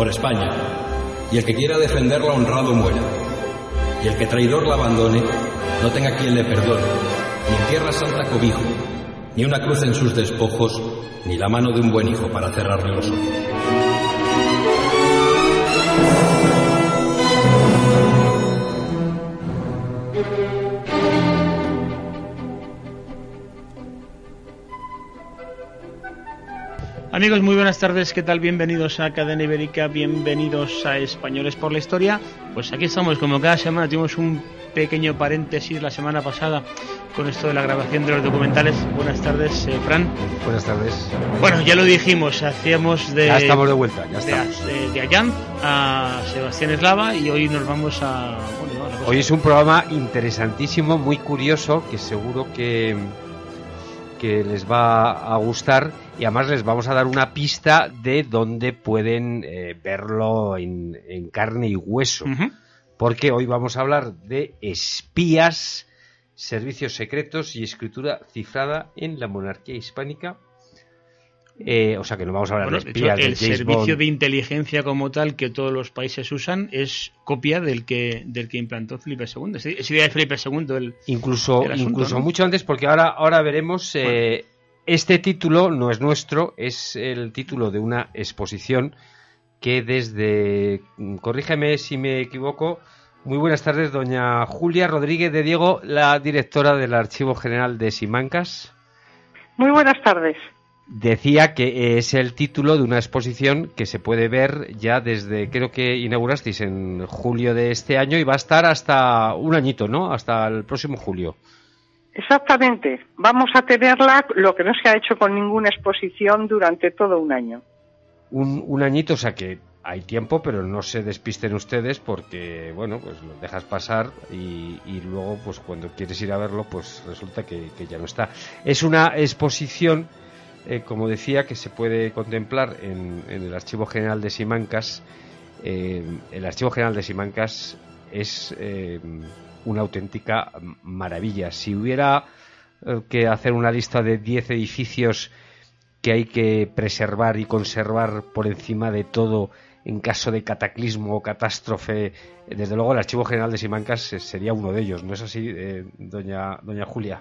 por España, y el que quiera defenderla honrado muera, y el que traidor la abandone, no tenga quien le perdone, ni en tierra santa cobijo, ni una cruz en sus despojos, ni la mano de un buen hijo para cerrarle los ojos. Amigos, muy buenas tardes, ¿qué tal? Bienvenidos a Cadena Ibérica, bienvenidos a Españoles por la Historia. Pues aquí estamos, como cada semana tuvimos un pequeño paréntesis la semana pasada con esto de la grabación de los documentales. Buenas tardes, eh, Fran. Buenas tardes. Bueno, ya lo dijimos, hacíamos de... Ya estamos de vuelta, ya de, estamos. de, de Allan a Sebastián Eslava y hoy nos vamos a... bueno, a Hoy es un programa interesantísimo, muy curioso, que seguro que, que les va a gustar y además les vamos a dar una pista de dónde pueden eh, verlo en, en carne y hueso. Porque hoy vamos a hablar de espías, servicios secretos y escritura cifrada en la monarquía hispánica. Eh, o sea que no vamos a hablar Bueno, de de hecho, espías de el James servicio Bond. de inteligencia como tal que todos los países usan es copia del que del que implantó Felipe II. Es idea de Felipe II. El, incluso el asunto, incluso ¿no? mucho antes porque ahora ahora veremos eh, este título no es nuestro es el título de una exposición que desde mm, corrígeme si me equivoco muy buenas tardes doña Julia Rodríguez de Diego la directora del Archivo General de Simancas. Muy buenas tardes. decía que es el título de una exposición que se puede ver ya desde creo que inaugurasteis en julio de este año y va a estar hasta un añito no hasta el próximo julio Exactamente. Vamos a tenerla, lo que no se ha hecho con ninguna exposición durante todo un año. un, un añito, o sea que hay tiempo, pero no se despisten ustedes porque, bueno, pues lo dejas pasar y, luego, pues cuando quieres ir a verlo, pues resulta que, que ya no está. Es una exposición, eh, como decía, que se puede contemplar en, en el Archivo General de Simancas. Eh, el Archivo General de Simancas es eh, una auténtica maravilla. Si hubiera eh, que hacer una lista de 10 edificios que hay que preservar y conservar por encima de todo en caso de cataclismo o catástrofe. Desde luego, el Archivo General de Simancas eh, sería uno de ellos, ¿no es así, eh, doña, doña Julia?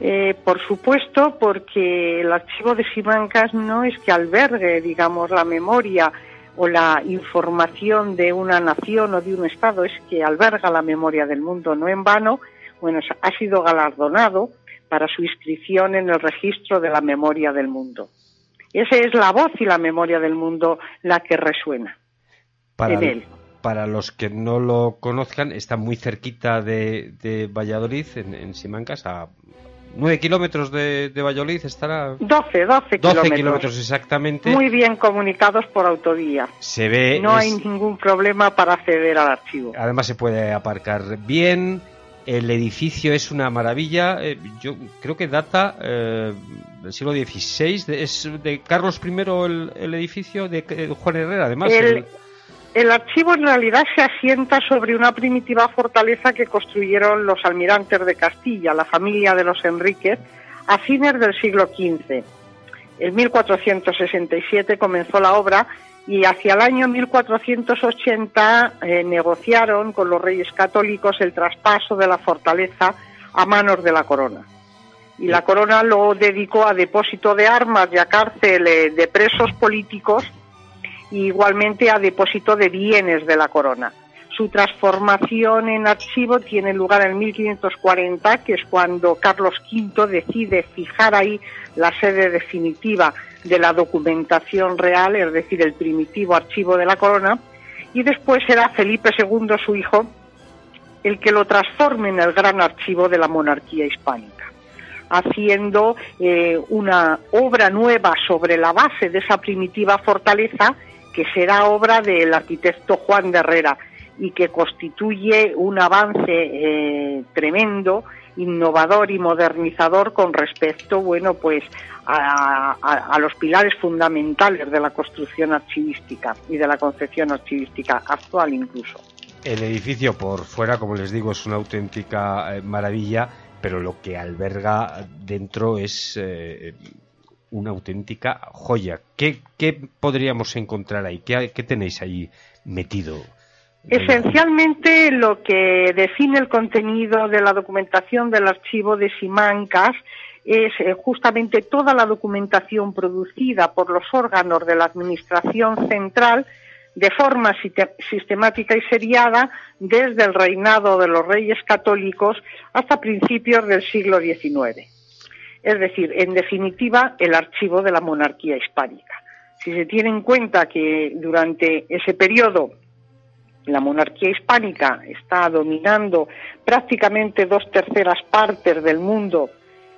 Eh, por supuesto, porque el archivo de Simancas no es que albergue, digamos, la memoria o la información de una nación o de un Estado, es que alberga la memoria del mundo. No en vano, bueno, ha sido galardonado para su inscripción en el registro de la memoria del mundo. Esa es la voz y la memoria del mundo la que resuena Para, en él. para los que no lo conozcan, está muy cerquita de, de Valladolid, en, en Simancas, a 9 kilómetros de, de Valladolid estará. 12, 12 12 kilómetros. kilómetros exactamente. Muy bien comunicados por autovía. Se ve. No es- hay ningún problema para acceder al archivo. Además se puede aparcar bien. El edificio es una maravilla. eh, yo creo que data eh, del siglo XVI. de- es de Carlos I el, el edificio de eh, Juan Herrera, además. El, el- el archivo en realidad se asienta sobre una primitiva fortaleza que construyeron los almirantes de Castilla, la familia de los Enríquez, a fines del siglo XV. En 1467 comenzó la obra y hacia el año 1480 eh, negociaron con los reyes católicos el traspaso de la fortaleza a manos de la corona. Y la corona lo dedicó a depósito de armas y a cárcel eh, de presos políticos igualmente a depósito de bienes de la corona. Su transformación en archivo tiene lugar en 1540, que es cuando Carlos V decide fijar ahí la sede definitiva de la documentación real, es decir, el primitivo archivo de la corona, y después será Felipe II, su hijo, el que lo transforme en el gran archivo de la monarquía hispánica, haciendo eh, una obra nueva sobre la base de esa primitiva fortaleza que será obra del arquitecto Juan de Herrera y que constituye un avance eh, tremendo, innovador y modernizador con respecto, bueno, pues a, los pilares fundamentales de la construcción archivística y de la concepción archivística actual incluso. El edificio por fuera, como les digo, es una auténtica eh, maravilla, pero lo que alberga dentro es eh, una auténtica joya. ¿Qué, podríamos encontrar ahí? ¿Qué, qué tenéis ahí metido? Esencialmente lo que define el contenido de la documentación del archivo de Simancas es eh, justamente toda la documentación producida por los órganos de la Administración Central de forma sistemática y seriada desde el reinado de los reyes católicos hasta principios del siglo XIX. Es decir, en definitiva, el archivo de la monarquía hispánica. Si se tiene en cuenta que durante ese periodo la monarquía hispánica está dominando prácticamente dos terceras partes del mundo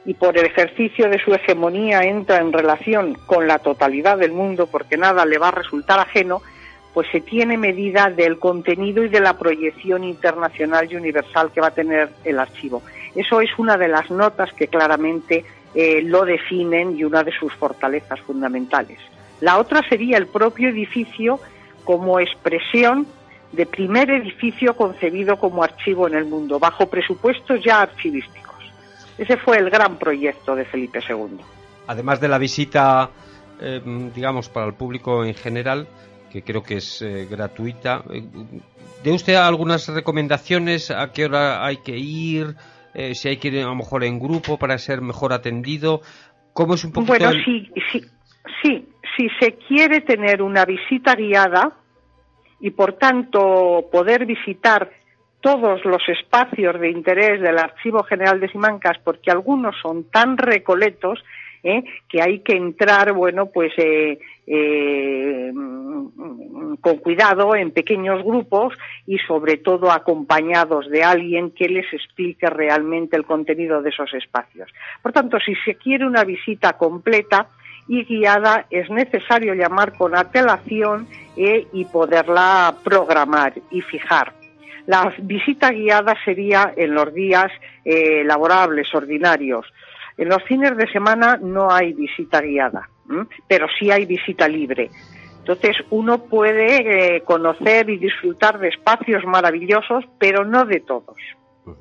y por el ejercicio de su hegemonía entra en relación con la totalidad del mundo porque nada le va a resultar ajeno, pues se tiene medida del contenido y de la proyección internacional y universal que va a tener el archivo. Eso es una de las notas que claramente eh, lo definen y una de sus fortalezas fundamentales. La otra sería el propio edificio como expresión de primer edificio concebido como archivo en el mundo, bajo presupuestos ya archivísticos. Ese fue el gran proyecto de Felipe II. Además de la visita, eh, digamos, para el público en general, que creo que es eh, gratuita, ¿de usted algunas recomendaciones a qué hora hay que ir? Si hay que ir a lo mejor en grupo para ser mejor atendido. ¿Cómo es un poquito Bueno, sí, sí, sí, si se quiere tener una visita guiada y por tanto poder visitar todos los espacios de interés del Archivo General de Simancas, porque algunos son tan recoletos ¿eh? que hay que entrar, bueno, pues eh, eh, con cuidado en pequeños grupos y sobre todo acompañados de alguien que les explique realmente el contenido de esos espacios. Por tanto, si se quiere una visita completa y guiada, es necesario llamar con antelación y poderla programar y fijar. La visita guiada sería en los días laborables, ordinarios. En los fines de semana no hay visita guiada, pero sí hay visita libre. Entonces uno puede eh, conocer y disfrutar de espacios maravillosos, pero no de todos,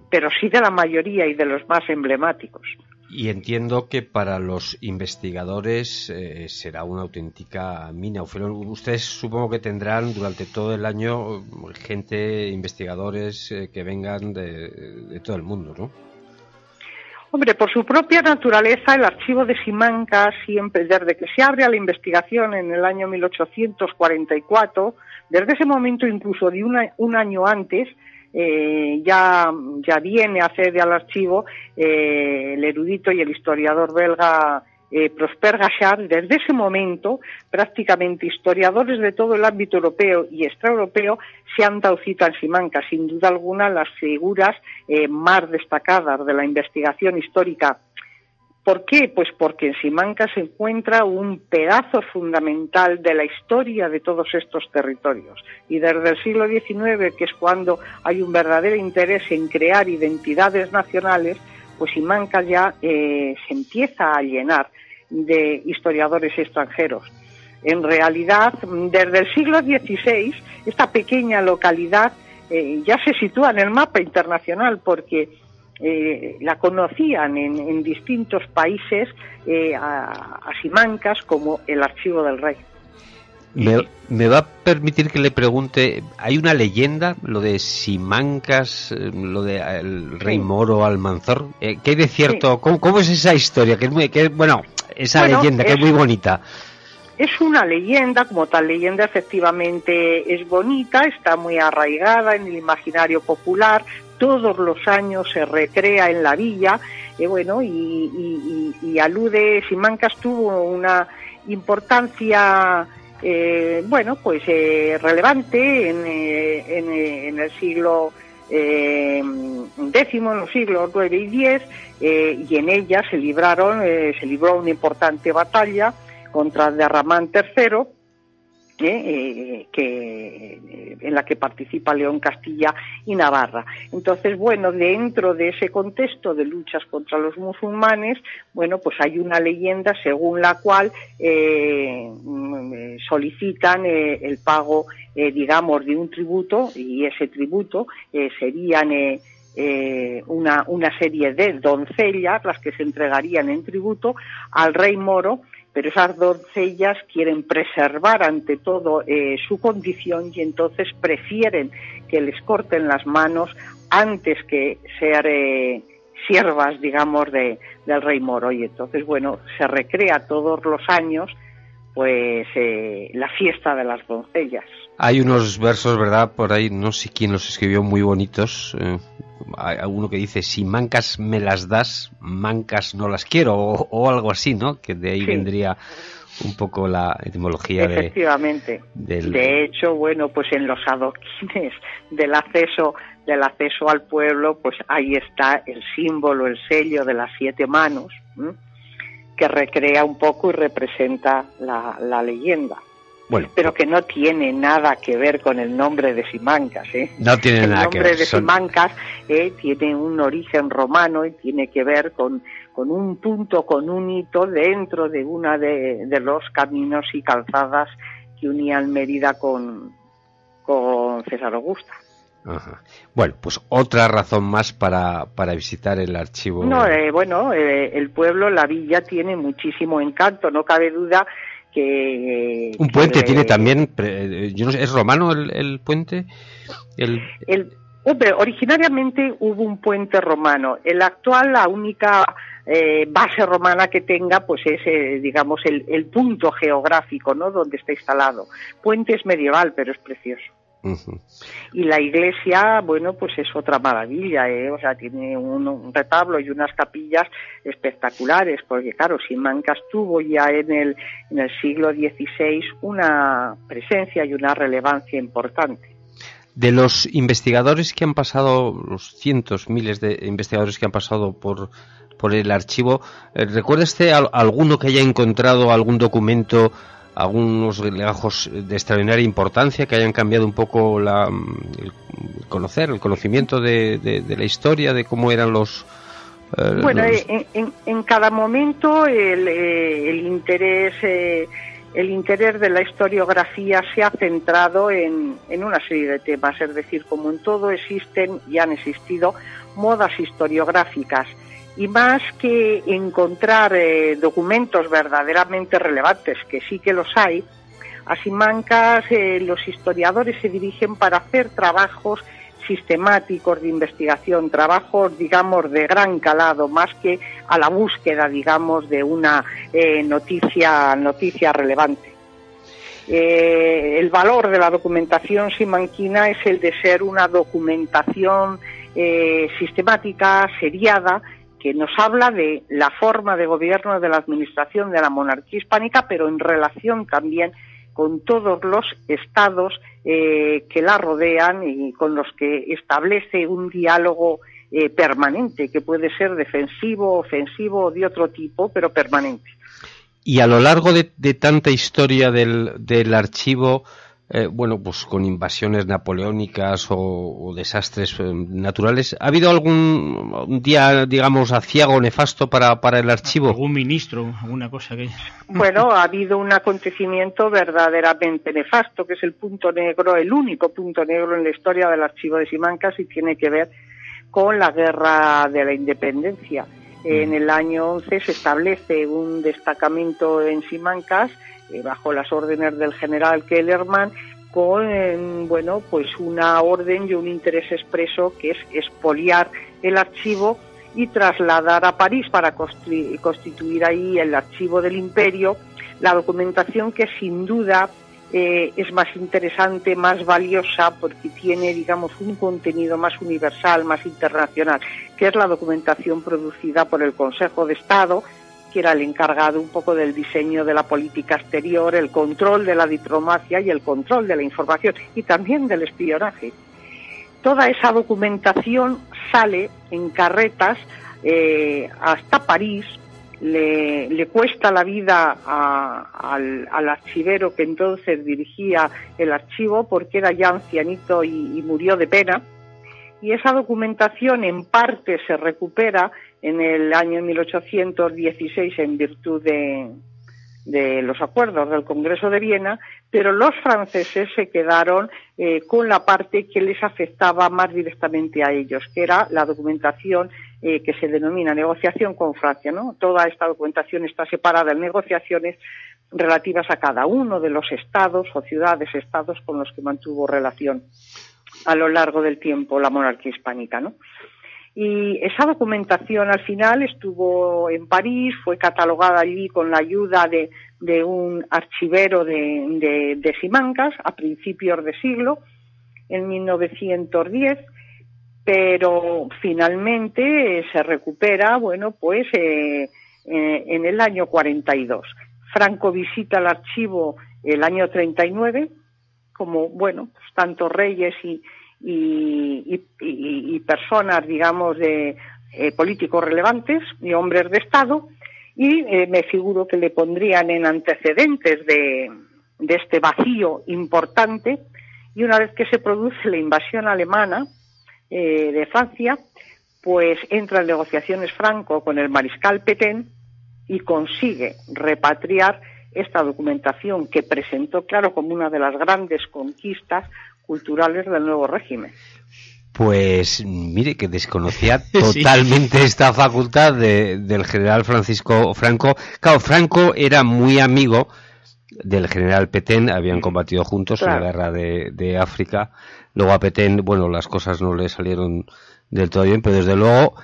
pero sí de la mayoría y de los más emblemáticos. Y entiendo que para los investigadores eh, será una auténtica mina. Ustedes supongo que tendrán durante todo el año gente, investigadores eh, que vengan de, todo el mundo, ¿no? Hombre, por su propia naturaleza, el archivo de Simancas siempre, desde que se abre a la investigación en el año 1844, desde ese momento incluso de un año antes, eh, ya, ya viene a accede al archivo eh, el erudito y el historiador belga eh, Prosper Gachard, desde ese momento prácticamente historiadores de todo el ámbito europeo y extraeuropeo se han dado cita en Simancas. Sin duda alguna, las figuras más destacadas de la investigación histórica ¿Por qué? Pues porque en Simancas se encuentra un pedazo fundamental de la historia de todos estos territorios. Y desde el siglo XIX, que es cuando hay un verdadero interés en crear identidades nacionales, pues Simancas ya eh, se empieza a llenar de historiadores extranjeros. En realidad, desde el siglo XVI, esta pequeña localidad eh, ya se sitúa en el mapa internacional porque eh, la conocían en, distintos países eh, a, Simancas como el archivo del rey. Me, va a permitir que le pregunte, hay una leyenda, lo de Simancas, eh, lo de el rey moro Almanzor, ¿qué hay de cierto? ¿Cómo, es esa historia? Que es muy, que, bueno, esa leyenda que es muy bonita. Es una leyenda, como tal leyenda efectivamente es bonita, está muy arraigada en el imaginario popular, todos los años se recrea en la villa, eh, bueno, y, alude, Simancas tuvo una importancia, eh, bueno, pues eh, relevante en, en, el siglo décimo, en los siglos nueve y X, y en ella se libraron, se libró una importante batalla contra Derramán III, eh, que, en la que participa León Castilla y Navarra. Entonces, bueno, dentro de ese contexto de luchas contra los musulmanes, bueno, pues hay una leyenda según la cual eh, solicitan eh, el pago, digamos, de un tributo y ese tributo serían una serie de doncellas las que se entregarían en tributo al rey moro pero esas doncellas quieren preservar ante todo eh, su condición y entonces prefieren que les corten las manos antes que ser eh, siervas, digamos, de, del rey moro. Y entonces, bueno, se recrea todos los años pues eh, la fiesta de las doncellas. Hay unos versos, ¿verdad? Por ahí, no sé quién los escribió, muy bonitos. hay uno que dice, si mancas me las das, mancas no las quiero, o, algo así, ¿no? Que de ahí vendría un poco la etimología Efectivamente. De hecho, bueno, pues en los adoquines del acceso del acceso al pueblo, pues ahí está el símbolo, el sello de las siete manos, que recrea un poco y representa la, leyenda. Bueno, pero que no tiene nada que ver con el nombre de Simancas. ¿eh? No tiene el nada que ver. El nombre de Simancas eh, tiene un origen romano y tiene que ver con, con un punto, con un hito dentro de una de, de los caminos y calzadas que unían Mérida con, con César Augusta. Bueno, pues otra razón más para, para visitar el archivo. No, eh, bueno, eh, el pueblo, la villa tiene muchísimo encanto, no cabe duda que... Un puente tiene también, yo no sé, ¿es romano el, puente? El... hombre, originariamente hubo un puente romano. El actual, la única eh, base romana que tenga, pues es, digamos, el, el punto geográfico, ¿no? Donde está instalado. Puente es medieval, pero es precioso. Y la iglesia, bueno, pues es otra maravilla, ¿eh? o sea, tiene un, retablo y unas capillas espectaculares, porque claro, Simancas tuvo ya en el, en el siglo XVI una presencia y una relevancia importante. De los investigadores que han pasado, los cientos, miles de investigadores que han pasado por, por el archivo, eh, ¿recuerda usted alguno que haya encontrado algún documento algunos legajos de extraordinaria importancia que hayan cambiado un poco la, el conocer, el conocimiento de, la historia, de cómo eran los... Eh, bueno, eh, En, cada momento el, eh, el interés... el interés de la historiografía se ha centrado en, en una serie de temas, es decir, como en todo existen y han existido modas historiográficas y más que encontrar eh, documentos verdaderamente relevantes, que sí que los hay, a Simancas eh, los historiadores se dirigen para hacer trabajos sistemáticos de investigación, trabajos, digamos, de gran calado, más que a la búsqueda, digamos, de una eh, noticia, noticia relevante. el valor de la documentación simanquina es el de ser una documentación sistemática, seriada, que nos habla de la forma de gobierno de la administración de la monarquía hispánica, pero en relación también con todos los estados eh, que la rodean y con los que establece un diálogo eh, permanente, que puede ser defensivo, ofensivo o de otro tipo, pero permanente. Y a lo largo de, tanta historia del, del archivo, eh, bueno, pues con invasiones napoleónicas o, desastres eh, naturales. ¿Ha habido algún día, digamos, aciago nefasto para, para el archivo? ¿Algún ministro, alguna cosa que... Bueno, ha habido un acontecimiento verdaderamente nefasto, que es el punto negro, el único punto negro en la historia del archivo de Simancas y tiene que ver con la guerra de la independencia. En el año 11 se establece un destacamento en Simancas bajo las órdenes del general Kellerman con bueno pues una orden y un interés expreso que es expoliar el archivo y trasladar a París para constituir ahí el archivo del imperio. La documentación que sin duda eh, es más interesante, más valiosa, porque tiene, digamos, un contenido más universal, más internacional, que es la documentación producida por el Consejo de Estado, que era el encargado un poco del diseño de la política exterior, el control de la diplomacia y el control de la información y también del espionaje. Toda esa documentación sale en carretas eh, hasta París, le, cuesta la vida al, archivero que entonces dirigía el archivo porque era ya ancianito y murió de pena. Y esa documentación en parte se recupera en el año 1816 en virtud de, de los acuerdos del Congreso de Viena, pero los franceses se quedaron eh, con la parte que les afectaba más directamente a ellos, que era la documentación eh, que se denomina negociación con Francia. ¿no? Toda esta documentación está separada en negociaciones relativas a cada uno de los estados o ciudades-estados con los que mantuvo relación a lo largo del tiempo la monarquía hispánica. ¿no? Y esa documentación al final estuvo en París, fue catalogada allí con la ayuda de, un archivero de, de, Simancas a principios de siglo, en 1910, pero finalmente se recupera, bueno, pues eh, eh, en el año 42. Franco visita el archivo el año 39, como, bueno, pues tantos reyes y, y, personas, digamos, de eh, políticos relevantes y hombres de Estado, y eh, me figuro que le pondrían en antecedentes de, de, este vacío importante, y una vez que se produce la invasión alemana eh, de Francia, pues entra en negociaciones Franco con el mariscal Petén y consigue repatriar esta documentación que presentó, claro, como una de las grandes conquistas culturales del nuevo régimen. Pues mire que desconocía totalmente esta facultad del general Francisco Franco. Claro, Franco era muy amigo del general Petén, habían combatido juntos en la guerra de, de, África. Luego a Petén, bueno, las cosas no le salieron del todo bien, pero desde luego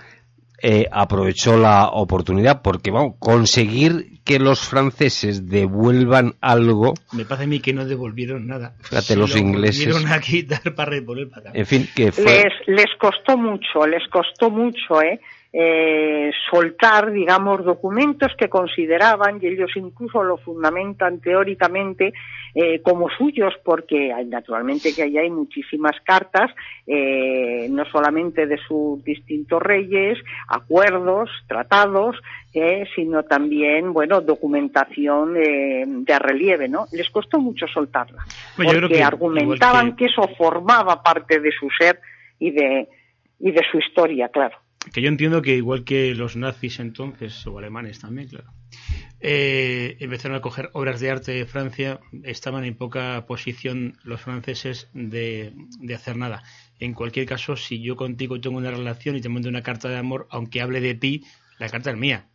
eh, aprovechó la oportunidad porque vamos conseguir que los franceses devuelvan algo me parece a mí que no devolvieron nada. Fíjate los ingleses. a quitar para para acá. en fin que les les costó mucho les costó mucho eh eh, soltar, digamos, documentos que consideraban, y ellos incluso lo fundamentan teóricamente, eh, como suyos, porque hay, naturalmente que ahí hay muchísimas cartas, eh, no solamente de sus distintos reyes, acuerdos, tratados, eh, sino también, bueno, documentación de relieve, ¿no? Les costó mucho soltarla, porque argumentaban que... que eso formaba parte de su ser y de, y de su historia, claro que yo entiendo que igual que los nazis entonces, o alemanes también, claro, eh, empezaron a coger obras de arte de Francia, estaban en poca posición los franceses de, hacer nada. En cualquier caso, si yo contigo tengo una relación y te mando una carta de amor, aunque hable de ti, la carta es mía.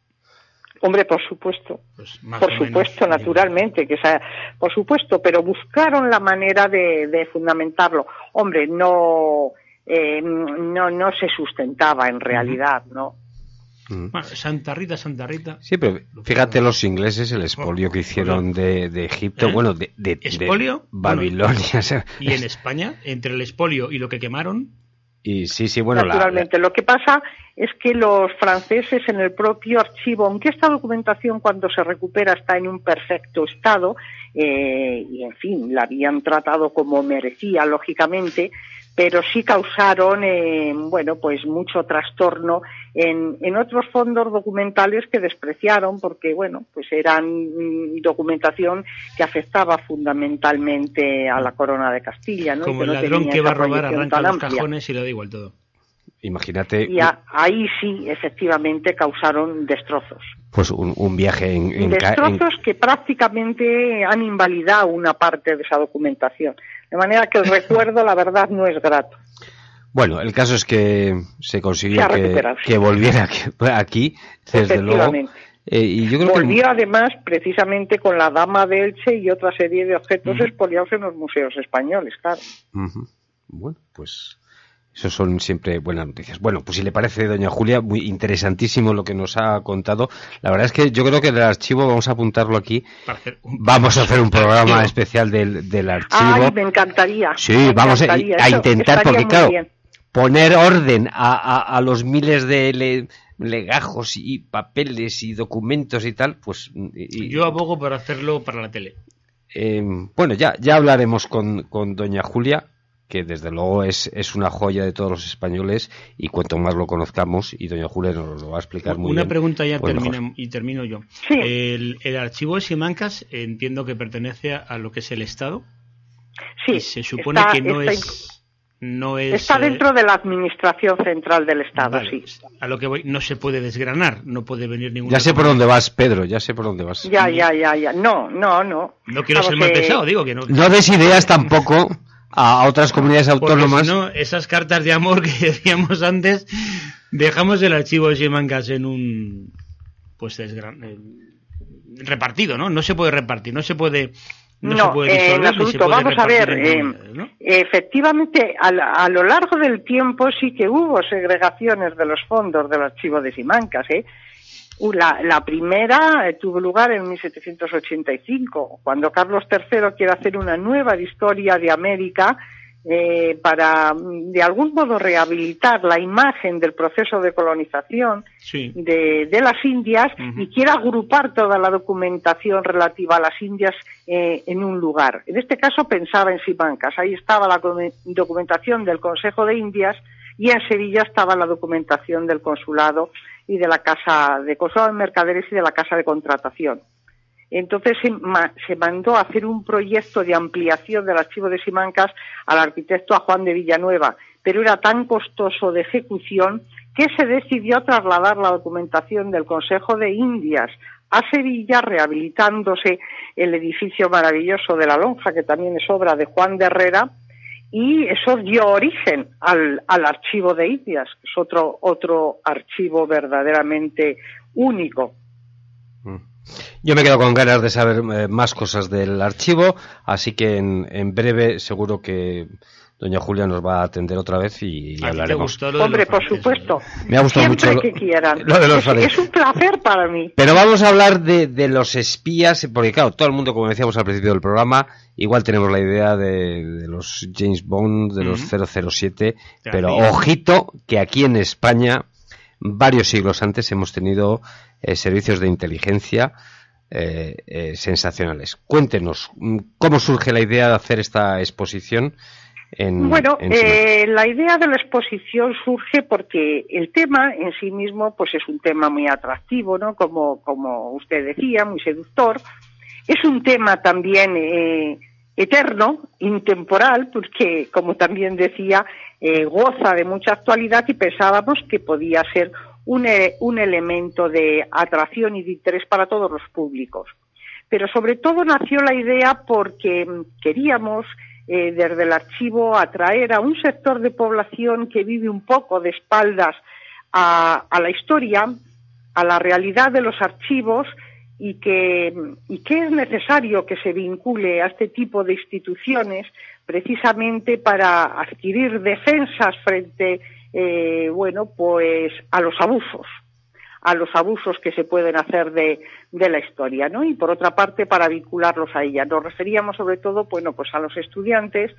Hombre, por supuesto. Pues por supuesto, naturalmente, que sea, por supuesto, pero buscaron la manera de, de fundamentarlo. Hombre, no eh, no, no se sustentaba en realidad, ¿no? Bueno, Santa Rita, Santa Rita. Sí, pero fíjate los ingleses, el expolio que hicieron de, Egipto, ¿Eh? bueno, de, de, Babilonia. y en España, entre el expolio y lo que quemaron. Y sí, sí, bueno, Naturalmente, lo que pasa es que los franceses en el propio archivo, aunque esta documentación cuando se recupera está en un perfecto estado, eh, y en fin, la habían tratado como merecía, lógicamente, pero sí causaron, eh, bueno, pues mucho trastorno en, en, otros fondos documentales que despreciaron porque, bueno, pues eran mm, documentación que afectaba fundamentalmente a la corona de Castilla, ¿no? Como el ladrón que va a robar arranca los cajones y le da igual todo. Imagínate. Y ahí sí, efectivamente, causaron destrozos. Pues un, viaje en, Destrozos que prácticamente han invalidado una parte de esa documentación. De manera que el recuerdo, la verdad, no es grato. Bueno, el caso es que se consiguió que, volviera aquí, desde luego. Eh, y yo creo Volvió además precisamente con la Dama de Elche y otra serie de objetos expoliados en los museos españoles, claro. Bueno, pues eso son siempre buenas noticias. Bueno, pues si le parece, doña Julia, muy interesantísimo lo que nos ha contado. La verdad es que yo creo que el archivo vamos a apuntarlo aquí. Vamos a hacer un programa especial del, del archivo. Ay, me encantaría. Sí, vamos a, intentar, porque claro, poner orden a, a, los miles de legajos y papeles y documentos y tal, pues... yo abogo por hacerlo para la tele. Eh, bueno, ya, ya hablaremos con, con doña Julia que desde luego es, es una joya de todos los españoles y cuanto más lo conozcamos, y doña Julia nos lo va a explicar muy bien. Una pregunta ya pues y termino yo. El, archivo de Simancas entiendo que pertenece a lo que es el Estado. Sí. se supone que no es... no es... Está eh, dentro de la administración central del Estado, vale, sí. A lo que voy, no se puede desgranar, no puede venir ningún. Ya sé por dónde vas, Pedro, ya sé por dónde vas. Ya, ya, ya, ya. No, no, no. No quiero Vamos, ser mal eh, pesado, digo que no. No des ideas tampoco a, otras comunidades autónomas. si no, esas cartas de amor que decíamos antes, dejamos el archivo de Simancas en un. Pues desgra- eh, repartido, ¿no? No se puede repartir, no se puede. No, No, se puede eh, en absoluto. puede Vamos a ver, eh, efectivamente, a, la- a lo largo del tiempo sí que hubo segregaciones de los fondos del archivo de Simancas, ¿eh? Uh, La, la primera eh, tuvo lugar en 1785, cuando Carlos III quiere hacer una nueva historia de América eh, para, mm, de algún modo, rehabilitar la imagen del proceso de colonización Sí. de, de las Indias y quiere agrupar toda la documentación relativa a las Indias eh, en un lugar. En este caso pensaba en Simancas. Ahí estaba la documentación del Consejo de Indias y en Sevilla estaba la documentación del consulado y de la Casa de Consulado de Mercaderes y de la Casa de Contratación. Entonces se, se mandó a hacer un proyecto de ampliación del archivo de Simancas al arquitecto a Juan de Villanueva, pero era tan costoso de ejecución que se decidió trasladar la documentación del Consejo de Indias a Sevilla, rehabilitándose el edificio maravilloso de la Lonja, que también es obra de Juan de Herrera, y eso dio origen al, al archivo de Indias, que es otro, otro archivo verdaderamente único. Yo me quedo con ganas de saber eh, más cosas del archivo, así que en breve seguro que doña Julia nos va a atender otra vez y, y ¿A ti te hablaremos. Hombre, los por supuesto. Me ha gustado Siempre mucho lo- que quieran. lo de los es, es un placer para mí. Pero vamos a hablar de, de los espías, porque claro, todo el mundo, como decíamos al principio del programa, igual tenemos la idea de, de los James Bond, de los 007, pero ojito que aquí en España, varios siglos antes, hemos tenido eh, servicios de inteligencia eh, eh, sensacionales. Cuéntenos, mm, ¿cómo surge la idea de hacer esta exposición? En, Bueno, en eh, la idea de la exposición surge porque el tema en sí mismo, pues es un tema muy atractivo, ¿no? Como, como usted decía, muy seductor. Es un tema también eh, eterno, intemporal, porque, como también decía, eh, goza de mucha actualidad y pensábamos que podía ser un, e- un elemento de atracción y de interés para todos los públicos. Pero sobre todo nació la idea porque mm, queríamos eh, desde el archivo atraer a un sector de población que vive un poco de espaldas a, la historia, a la realidad de los archivos y que, y que es necesario que se vincule a este tipo de instituciones precisamente para adquirir defensas frente, eh, bueno, pues a los abusos a los abusos que se pueden hacer de, la historia, ¿no? Y por otra parte, para vincularlos a ella. Nos referíamos sobre todo, bueno, pues a los estudiantes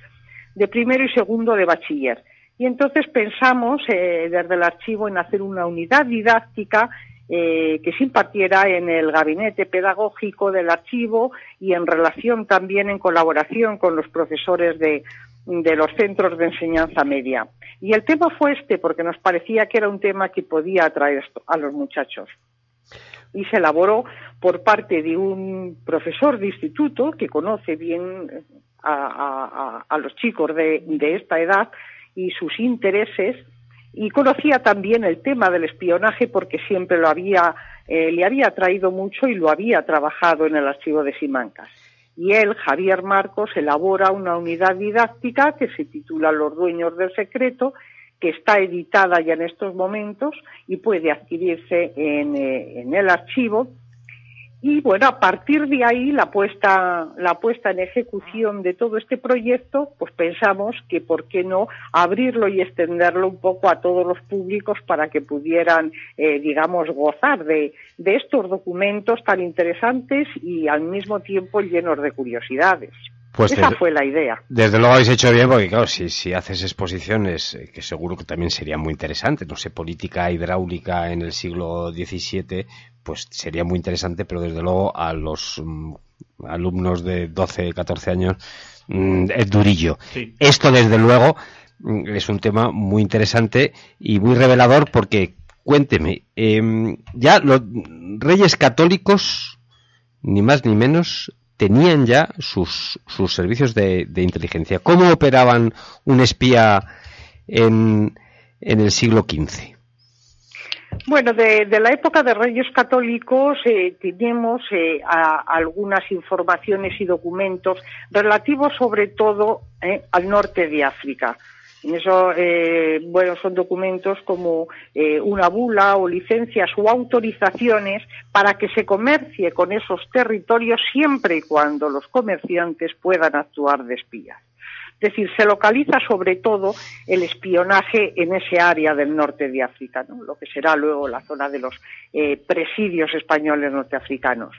de primero y segundo de bachiller. Y entonces pensamos eh, desde el archivo en hacer una unidad didáctica eh, que se impartiera en el gabinete pedagógico del archivo y en relación también en colaboración con los profesores de, de los centros de enseñanza media. Y el tema fue este porque nos parecía que era un tema que podía atraer a los muchachos. Y se elaboró por parte de un profesor de instituto que conoce bien a, a- a los chicos de, de esta edad y sus intereses y conocía también el tema del espionaje porque siempre lo había eh, le había traído mucho y lo había trabajado en el archivo de Simancas. Y él, Javier Marcos, elabora una unidad didáctica que se titula Los dueños del secreto, que está editada ya en estos momentos y puede adquirirse en, eh, en el archivo. Y bueno, a partir de ahí, la puesta, la puesta en ejecución de todo este proyecto, pues pensamos que por qué no abrirlo y extenderlo un poco a todos los públicos para que pudieran, eh, digamos, gozar de, de estos documentos tan interesantes y al mismo tiempo llenos de curiosidades. Pues Esa desde- fue la idea. Desde luego habéis hecho bien, porque claro, si, si haces exposiciones, eh, que seguro que también sería muy interesante, no sé, política hidráulica en el siglo XVII, pues sería muy interesante, pero desde luego a los mm, alumnos de 12, 14 años mm, es durillo. Sí. Esto, desde luego, mm, es un tema muy interesante y muy revelador porque, cuénteme, em, ya los reyes católicos, ni más ni menos, tenían ya sus, sus servicios de, inteligencia. ¿Cómo operaban un espía en, en el siglo XV? Bueno, de, la época de Reyes Católicos eh, tenemos eh, algunas informaciones y documentos relativos sobre todo eh, al norte de África. En eso, eh, bueno, son documentos como eh, una bula o licencias o autorizaciones para que se comercie con esos territorios siempre y cuando los comerciantes puedan actuar de espías. Es decir, se localiza sobre todo el espionaje en ese área del norte de África, ¿no? lo que será luego la zona de los eh, presidios españoles norteafricanos.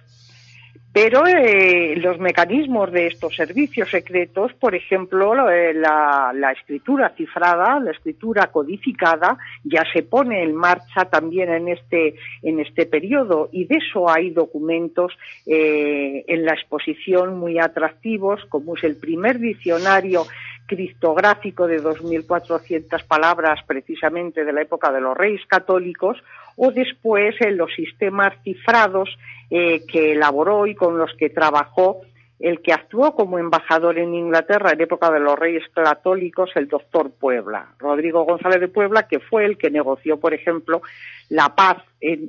Pero eh, los mecanismos de estos servicios secretos, por ejemplo, eh, la, escritura cifrada, la escritura codificada, ya se pone en marcha también en este, en este periodo. Y de eso hay documentos eh, en la exposición muy atractivos, como es el primer diccionario criptográfico de 2.400 palabras precisamente de la época de los reyes católicos, o después en los sistemas cifrados eh, que elaboró y con los que trabajó el que actuó como embajador en Inglaterra en época de los reyes católicos, el doctor Puebla, Rodrigo González de Puebla, que fue el que negoció, por ejemplo, la paz,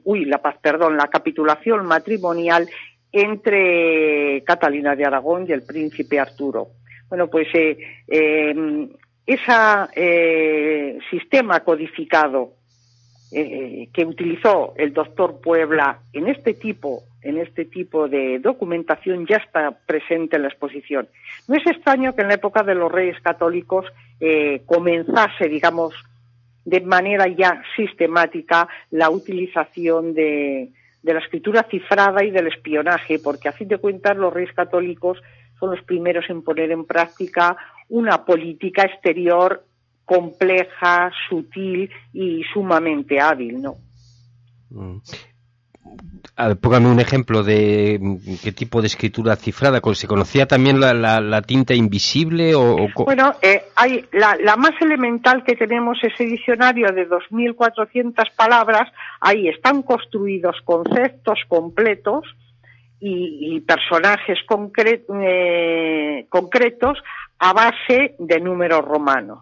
uy, la paz, perdón, la capitulación matrimonial entre Catalina de Aragón y el príncipe Arturo. Bueno, pues eh, eh, ese sistema codificado eh, que utilizó el doctor Puebla en este tipo en este tipo de documentación ya está presente en la exposición. No es extraño que en la época de los reyes católicos eh, comenzase, digamos, de manera ya sistemática la utilización de, de la escritura cifrada y del espionaje, porque a fin de cuentas los reyes católicos son los primeros en poner en práctica una política exterior compleja, sutil y sumamente hábil, ¿no? Mm. póngame un ejemplo de mm, qué tipo de escritura cifrada. ¿Se conocía también la, tinta invisible? O, Bueno, eh, hay la, más elemental que tenemos ese diccionario de 2.400 palabras. Ahí están construidos conceptos completos y, personajes eh, concretos a base de números romanos.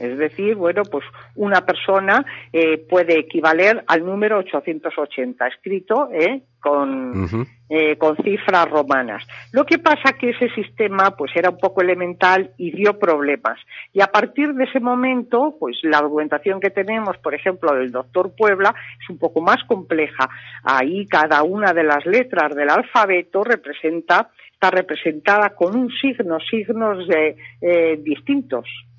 Es decir, bueno, pues una persona eh, puede equivaler al número 880, escrito eh, con, eh, con cifras romanas. Lo que pasa que ese sistema pues era un poco elemental y dio problemas. Y a partir de ese momento, pues la documentación que tenemos, por ejemplo, del doctor Puebla, es un poco más compleja. Ahí cada una de las letras del alfabeto representa, está representada con un signo, signos distintos o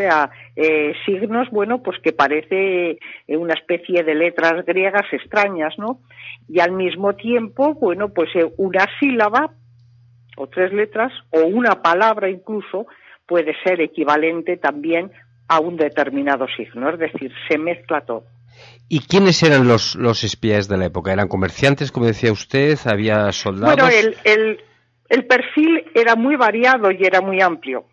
sea, eh, signos, bueno, pues que parece eh, una especie de letras griegas extrañas, ¿no? Y al mismo tiempo, bueno, pues eh, una sílaba o tres letras o una palabra incluso puede ser equivalente también a un determinado signo, es decir, se mezcla todo. ¿Y quiénes eran los, los espías de la época? ¿Eran comerciantes, como decía usted? ¿Había soldados? Bueno, el, el, el perfil era muy variado y era muy amplio.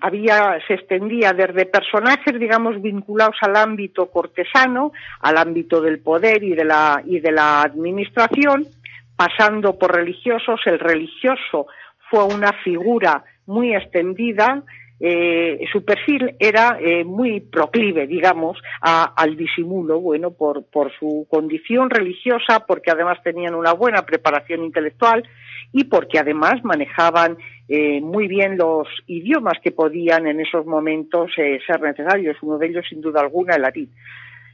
Había, se extendía desde personajes, digamos, vinculados al ámbito cortesano, al ámbito del poder y de la, y de la administración, pasando por religiosos. El religioso fue una figura muy extendida, eh, su perfil era eh, muy proclive, digamos, al disimulo, bueno, por, por su condición religiosa, porque además tenían una buena preparación intelectual y porque además manejaban eh, muy bien los idiomas que podían en esos momentos eh, ser necesarios. Uno de ellos, sin duda alguna, el latín.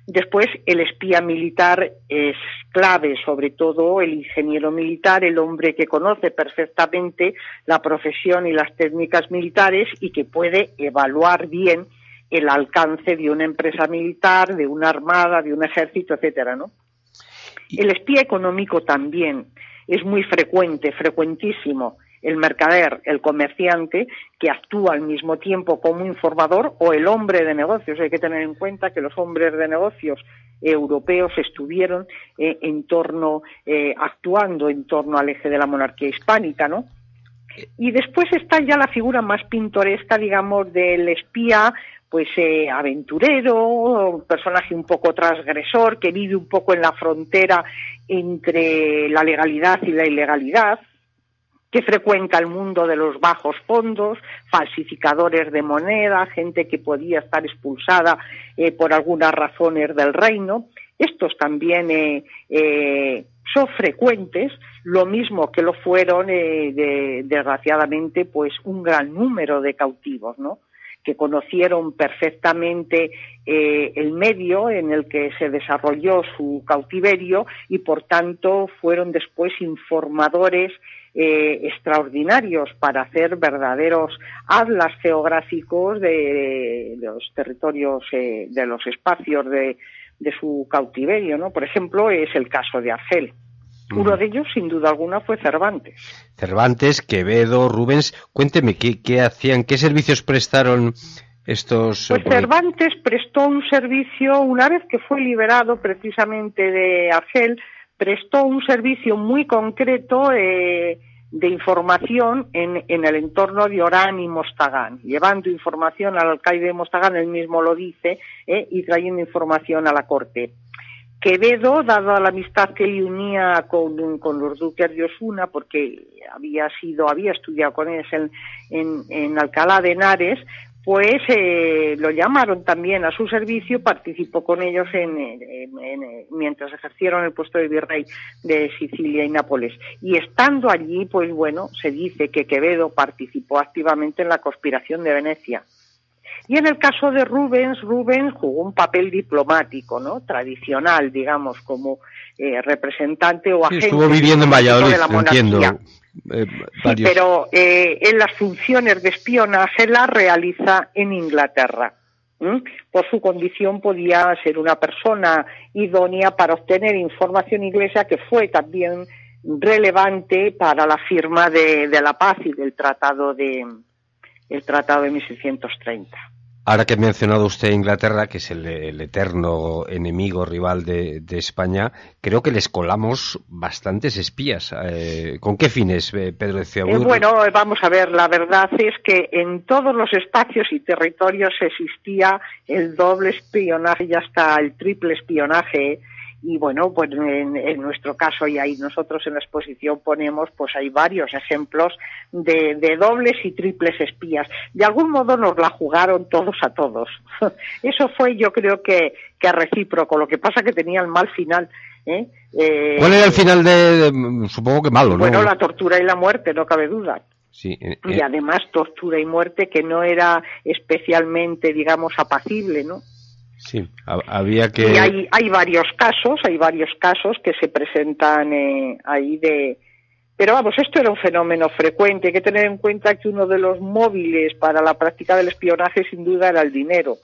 Después, el espía militar es clave, sobre todo el ingeniero militar, el hombre que conoce perfectamente la profesión y las técnicas militares y que puede evaluar bien el alcance de una empresa militar, de una armada, de un ejército, etcétera, ¿no? El espía económico también es muy frecuente, frecuentísimo el mercader, el comerciante, que actúa al mismo tiempo como informador o el hombre de negocios. Hay que tener en cuenta que los hombres de negocios europeos estuvieron eh, en torno, eh, actuando en torno al eje de la monarquía hispánica, ¿no? Y después está ya la figura más pintoresca, digamos, del espía, pues eh, aventurero, un personaje un poco transgresor, que vive un poco en la frontera entre la legalidad y la ilegalidad, que frecuenta el mundo de los bajos fondos, falsificadores de moneda, gente que podía estar expulsada eh, por algunas razones del reino. Estos también eh, eh, son frecuentes, lo mismo que lo fueron, desgraciadamente, pues un gran número de cautivos, ¿no? que conocieron perfectamente el medio en el que se desarrolló su cautiverio y por tanto fueron después informadores eh, extraordinarios para hacer verdaderos atlas geográficos de, los territorios, eh, de los espacios de, de su cautiverio, ¿no? Por ejemplo, es el caso de Argel. Uno de ellos, sin duda alguna, fue Cervantes. Cervantes, Quevedo, Rubens. Cuénteme, ¿qué, hacían? ¿Qué servicios prestaron estos? Pues Cervantes prestó un servicio, una vez que fue liberado precisamente de Argel, prestó un servicio muy concreto eh, de información en, el entorno de Orán y Mostagán, llevando información al alcaide de Mostagán, él mismo lo dice, eh, y trayendo información a la corte. Quevedo, dado la amistad que le unía con, los duques de Osuna, porque había sido, había estudiado con ellos en, Alcalá de Henares, pues eh, lo llamaron también a su servicio, participó con ellos en, mientras ejercieron el puesto de virrey de Sicilia y Nápoles. Y estando allí, pues bueno, se dice que Quevedo participó activamente en la conspiración de Venecia. Y en el caso de Rubens, Rubens jugó un papel diplomático, ¿no? Tradicional, digamos, como eh, representante o agente. estuvo viviendo en Valladolid, de la monarquía. Eh, sí, pero eh, en las funciones de espionaje las realiza en Inglaterra. Por su condición podía ser una persona idónea para obtener información inglesa que fue también relevante para la firma de, de la paz y del tratado de el tratado de 1630. Ahora que ha mencionado usted Inglaterra, que es el, eterno enemigo rival de, España, creo que les colamos bastantes espías. Eh, ¿Con qué fines, eh, Pedro de eh, bueno, vamos a ver, la verdad es que en todos los espacios y territorios existía el doble espionaje y hasta el triple espionaje y bueno, pues en, nuestro caso y ahí nosotros en la exposición ponemos, pues hay varios ejemplos de, dobles y triples espías. De algún modo nos la jugaron todos a todos. Eso fue yo creo que, que recíproco, lo que pasa que tenía el mal final. ¿eh? Eh, ¿Cuál era el final de, supongo que malo, ¿no? Bueno, la tortura y la muerte, no cabe duda. Sí, eh, y además tortura y muerte que no era especialmente, digamos, apacible, ¿no? Sí, había que. Y hay, hay varios casos, hay varios casos que se presentan eh, ahí de. Pero vamos, esto era un fenómeno frecuente. Hay que tener en cuenta que uno de los móviles para la práctica del espionaje, sin duda, era el dinero.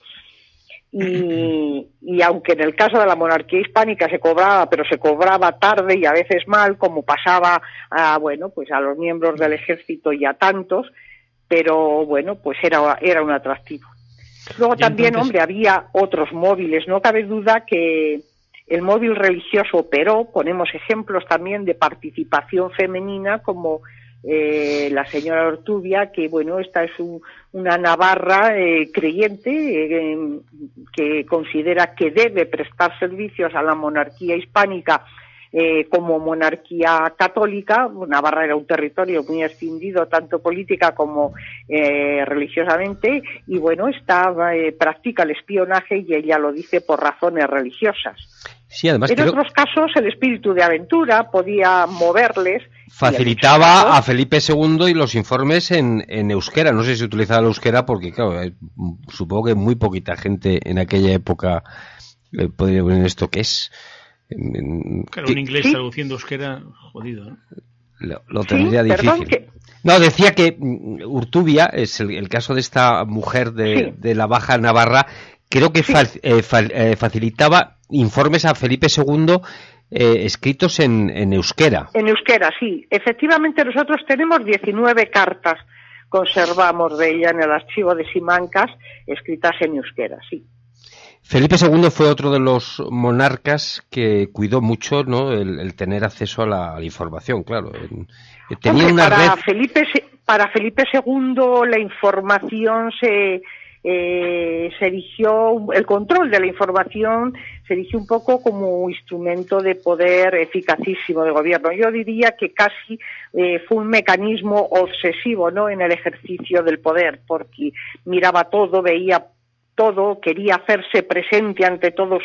Y, y, aunque en el caso de la monarquía hispánica se cobraba, pero se cobraba tarde y a veces mal, como pasaba a, bueno, pues a los miembros del ejército y a tantos, pero bueno, pues era, era un atractivo. Luego también, hombre, había otros móviles. No cabe duda que el móvil religioso operó. Ponemos ejemplos también de participación femenina como eh, la señora Ortubia, que bueno, esta es una navarra eh, creyente eh, que considera que debe prestar servicios a la monarquía hispánica eh, como monarquía católica. Navarra era un territorio muy extendido, tanto política como eh, religiosamente, y bueno, está, eh, practica el espionaje y ella lo dice por razones religiosas. Sí, además en otros casos, el espíritu de aventura podía moverles. Facilitaba a Felipe II y los informes en, en euskera. No sé si utilizaba el euskera porque, claro, supongo que muy poquita gente en aquella época podría poner esto que es. Claro, un inglés traduciendo euskera, jodido. Lo, tendría difícil. No, decía que mm, Urtubia, es el, caso de esta mujer de, la Baja Navarra, creo que eh, eh, facilitaba informes a Felipe II eh, escritos en, en, euskera. En euskera, sí. Efectivamente, nosotros tenemos 19 cartas, conservamos de ella en el archivo de Simancas, escritas en euskera, sí. Felipe II fue otro de los monarcas que cuidó mucho ¿no? el, tener acceso a la, información, claro. Tenía una para, Felipe, para Felipe II la información se, eh, se erigió, el control de la información se erigió un poco como instrumento de poder eficacísimo de gobierno. Yo diría que casi eh, fue un mecanismo obsesivo, ¿no? En el ejercicio del poder, porque miraba todo, veía todo, quería hacerse presente ante todos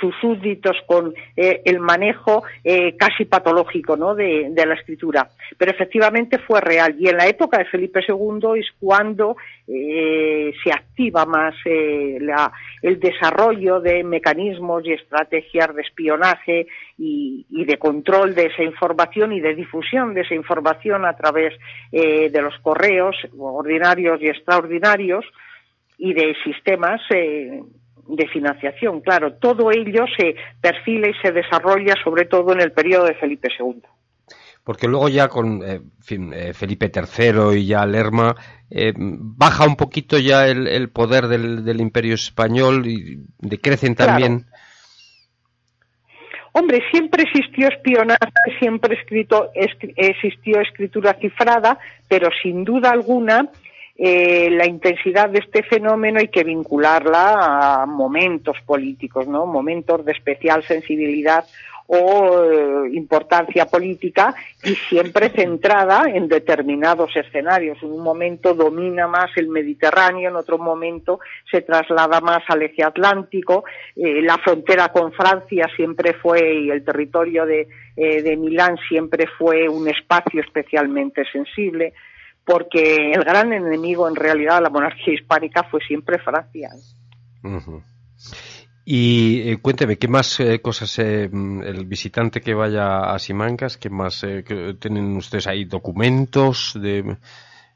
sus súbditos con eh, el manejo eh, casi patológico de, la escritura. Pero efectivamente fue real y en la época de Felipe II es cuando eh, se activa más el desarrollo de mecanismos y estrategias de espionaje y, y, de control de esa información y de difusión de esa información a través de los correos ordinarios y extraordinarios y de sistemas eh, de financiación. Claro, todo ello se perfila y se desarrolla sobre todo en el periodo de Felipe II. Porque luego ya con eh, eh, Felipe III y ya Lerma baja un poquito ya el, poder del, imperio español y decrecen también. Hombre, siempre existió espionaje, siempre escrito, existió escritura cifrada, pero sin duda alguna eh, la intensidad de este fenómeno hay que vincularla a momentos políticos, ¿no? Momentos de especial sensibilidad o eh, importancia política y siempre centrada en determinados escenarios. En un momento domina más el Mediterráneo, en otro momento se traslada más al eje atlántico. Eh, la frontera con Francia siempre fue, y el territorio de, de Milán siempre fue un espacio especialmente sensible porque el gran enemigo en realidad de la monarquía hispánica fue siempre Francia. Y eh, cuénteme, ¿qué más eh, cosas, eh, el visitante que vaya a Simancas, qué más tienen ustedes ahí? ¿Documentos de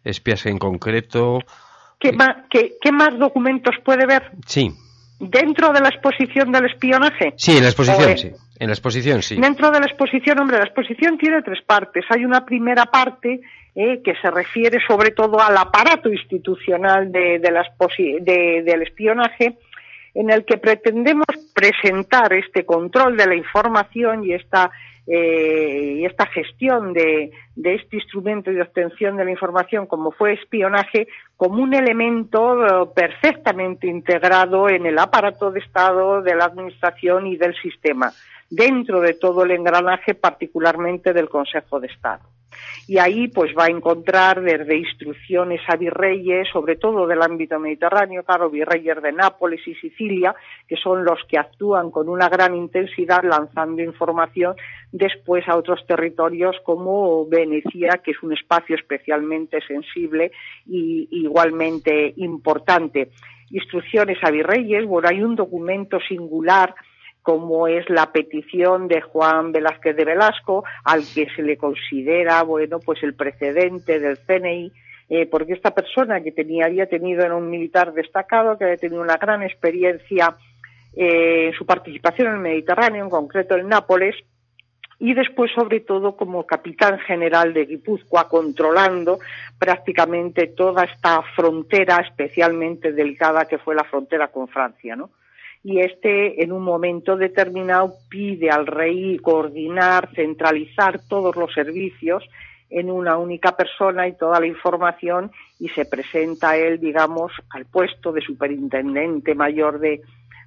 espías en concreto? ¿Qué, más, qué, más documentos puede ver? Sí. ¿Dentro de la exposición del espionaje? Sí, en la exposición, sí. En la exposición, sí. Dentro de la exposición, hombre, la exposición tiene tres partes. Hay una primera parte eh, que se refiere sobre todo al aparato institucional de, del espionaje, en el que pretendemos presentar este control de la información y esta, eh, y esta gestión de, este instrumento de obtención de la información, como fue espionaje, como un elemento eh, perfectamente integrado en el aparato de Estado, de la Administración y del sistema, dentro de todo el engranaje, particularmente del Consejo de Estado y ahí pues va a encontrar desde instrucciones a virreyes, sobre todo del ámbito mediterráneo, claro, virreyes de Nápoles y Sicilia, que son los que actúan con una gran intensidad lanzando información después a otros territorios como Venecia, que es un espacio especialmente sensible y igualmente importante. Instrucciones a virreyes, bueno, hay un documento singular como es la petición de Juan Velázquez de Velasco, al que se le considera, bueno, pues el precedente del CNI, eh, porque esta persona que tenía, había tenido en un militar destacado, que había tenido una gran experiencia eh, en su participación en el Mediterráneo, en concreto en Nápoles, y después, sobre todo, como capitán general de Guipúzcoa, controlando prácticamente toda esta frontera especialmente delicada que fue la frontera con Francia, ¿no? Y este en un momento determinado pide al rey coordinar, centralizar todos los servicios en una única persona y toda la información y se presenta él, digamos, al puesto de superintendente mayor de,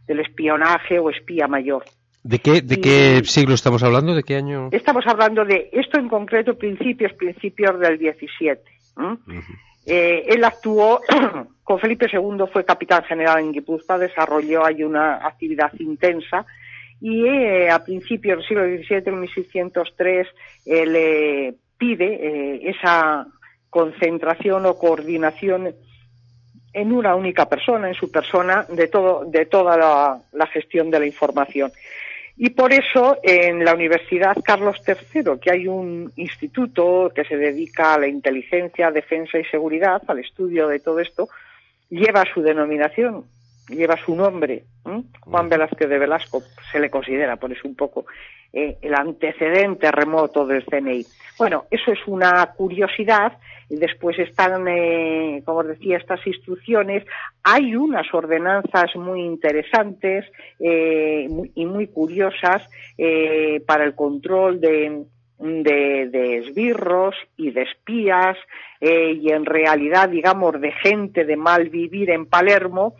del espionaje o espía mayor. ¿De qué, de qué siglo estamos hablando? ¿De qué año? Estamos hablando de esto en concreto, principios, principios del 17. Eh, él actuó con Felipe II, fue capitán general en Guipúzcoa, desarrolló ahí una actividad intensa y eh, a principios del siglo XVII, en 1603, eh, le pide esa concentración o coordinación en una única persona, en su persona, de, todo, de toda la gestión de la información. Y por eso en la Universidad Carlos III, que hay un instituto que se dedica a la inteligencia, defensa y seguridad, al estudio de todo esto, lleva su denominación, lleva su nombre. Juan Velázquez de Velasco se le considera, por eso un poco, eh, el antecedente remoto del CNI. Bueno, eso es una curiosidad y después están, eh, como decía, estas instrucciones. Hay unas ordenanzas muy interesantes eh, y muy curiosas eh, para el control de, de, esbirros y de espías eh, y en realidad, digamos, de gente de mal vivir en Palermo,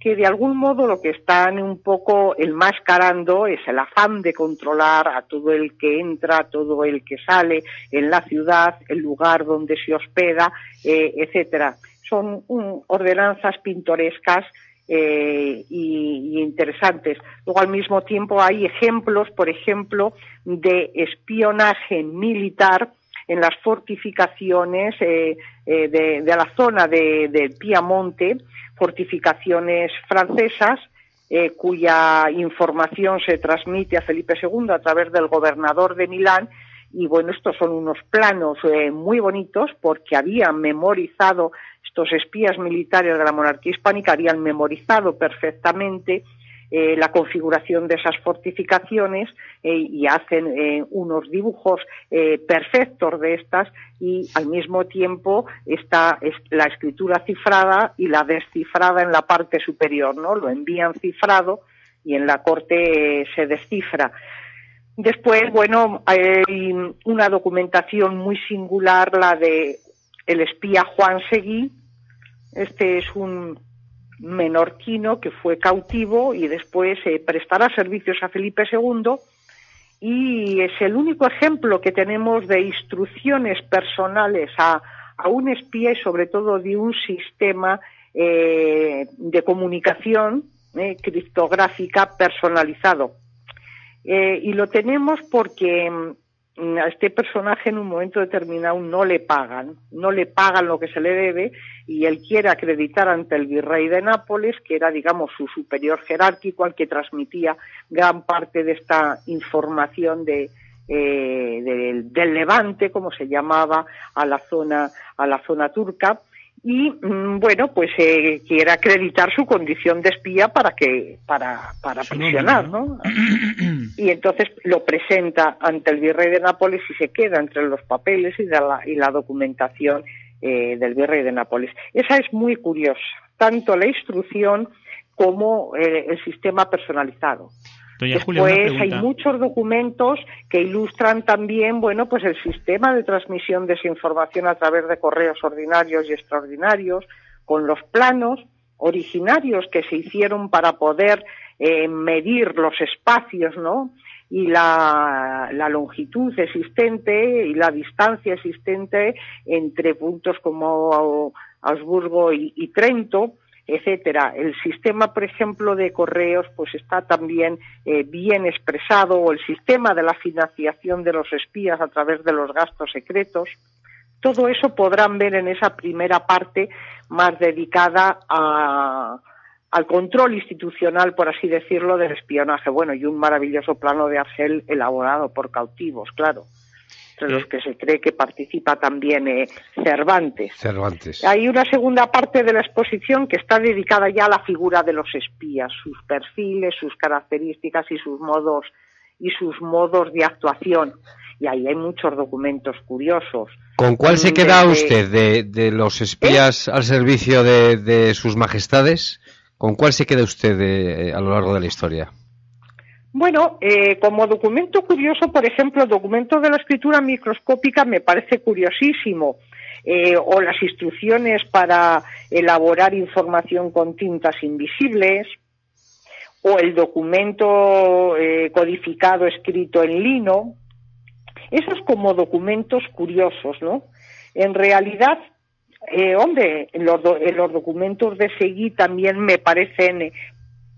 que de algún modo lo que están un poco enmascarando es el afán de controlar a todo el que entra, a todo el que sale en la ciudad, el lugar donde se hospeda, eh, etcétera. Son ordenanzas pintorescas eh, y, interesantes. Luego, al mismo tiempo, hay ejemplos, por ejemplo, de espionaje militar en las fortificaciones eh, eh, de, la zona de, de, Piamonte, fortificaciones francesas, cuya información se transmite a Felipe II a través del gobernador de Milán. Y bueno, estos son unos planos muy bonitos porque habían memorizado estos espías militares de la monarquía hispánica habían memorizado perfectamente eh, la configuración de esas fortificaciones eh, y hacen eh, unos dibujos perfectos de estas y al mismo tiempo está la escritura cifrada y la descifrada en la parte superior, ¿no? Lo envían cifrado y en la corte se descifra. Después, bueno, hay una documentación muy singular, la de el espía Juan Seguí, este es un menorquino que fue cautivo y después eh, prestará servicios a Felipe II y es el único ejemplo que tenemos de instrucciones personales a, un espía y sobre todo de un sistema eh, de comunicación eh, criptográfica personalizado. y lo tenemos porque a este personaje en un momento determinado no le pagan, no le pagan lo que se le debe y él quiere acreditar ante el virrey de Nápoles, que era, digamos, su superior jerárquico al que transmitía gran parte de esta información de, eh, del Levante, como se llamaba, a la zona, a la zona turca y mm, bueno pues eh, quiere acreditar su condición de espía para que para para prisionar no y entonces lo presenta ante el virrey de Nápoles y se queda entre los papeles y, la, y la documentación eh, del virrey de Nápoles. Esa es muy curiosa tanto la instrucción como eh, el sistema personalizado Después hay muchos documentos que ilustran también, bueno, pues el sistema de transmisión de esa información a través de correos ordinarios y extraordinarios, con los planos originarios que se hicieron para poder eh, medir los espacios, ¿no? Y la, longitud existente y la distancia existente entre puntos como Augsburgo y Trento, etcétera. El sistema, por ejemplo, de correos, pues está también eh, bien expresado, o el sistema de la financiación de los espías a través de los gastos secretos. Todo eso podrán ver en esa primera parte más dedicada al control institucional, por así decirlo, del espionaje. Bueno, y un maravilloso plano de Argel elaborado por cautivos, claro entre los que se cree que participa también eh, Cervantes. Cervantes. Hay una segunda parte de la exposición que está dedicada ya a la figura de los espías, sus perfiles, sus características y sus modos y sus modos de actuación. Y ahí hay muchos documentos curiosos. ¿Con cuál se queda usted de, los espías ¿Eh? al servicio de, sus majestades? ¿Con cuál se queda usted eh, a lo largo de la historia? Bueno, eh, como documento curioso, por ejemplo, el documento de la escritura microscópica me parece curiosísimo. Eh, o las instrucciones para elaborar información con tintas invisibles, o el documento eh, codificado escrito en lino. Esos como documentos curiosos, ¿no? En realidad, hombre, los, los documentos de Seguí también me parecen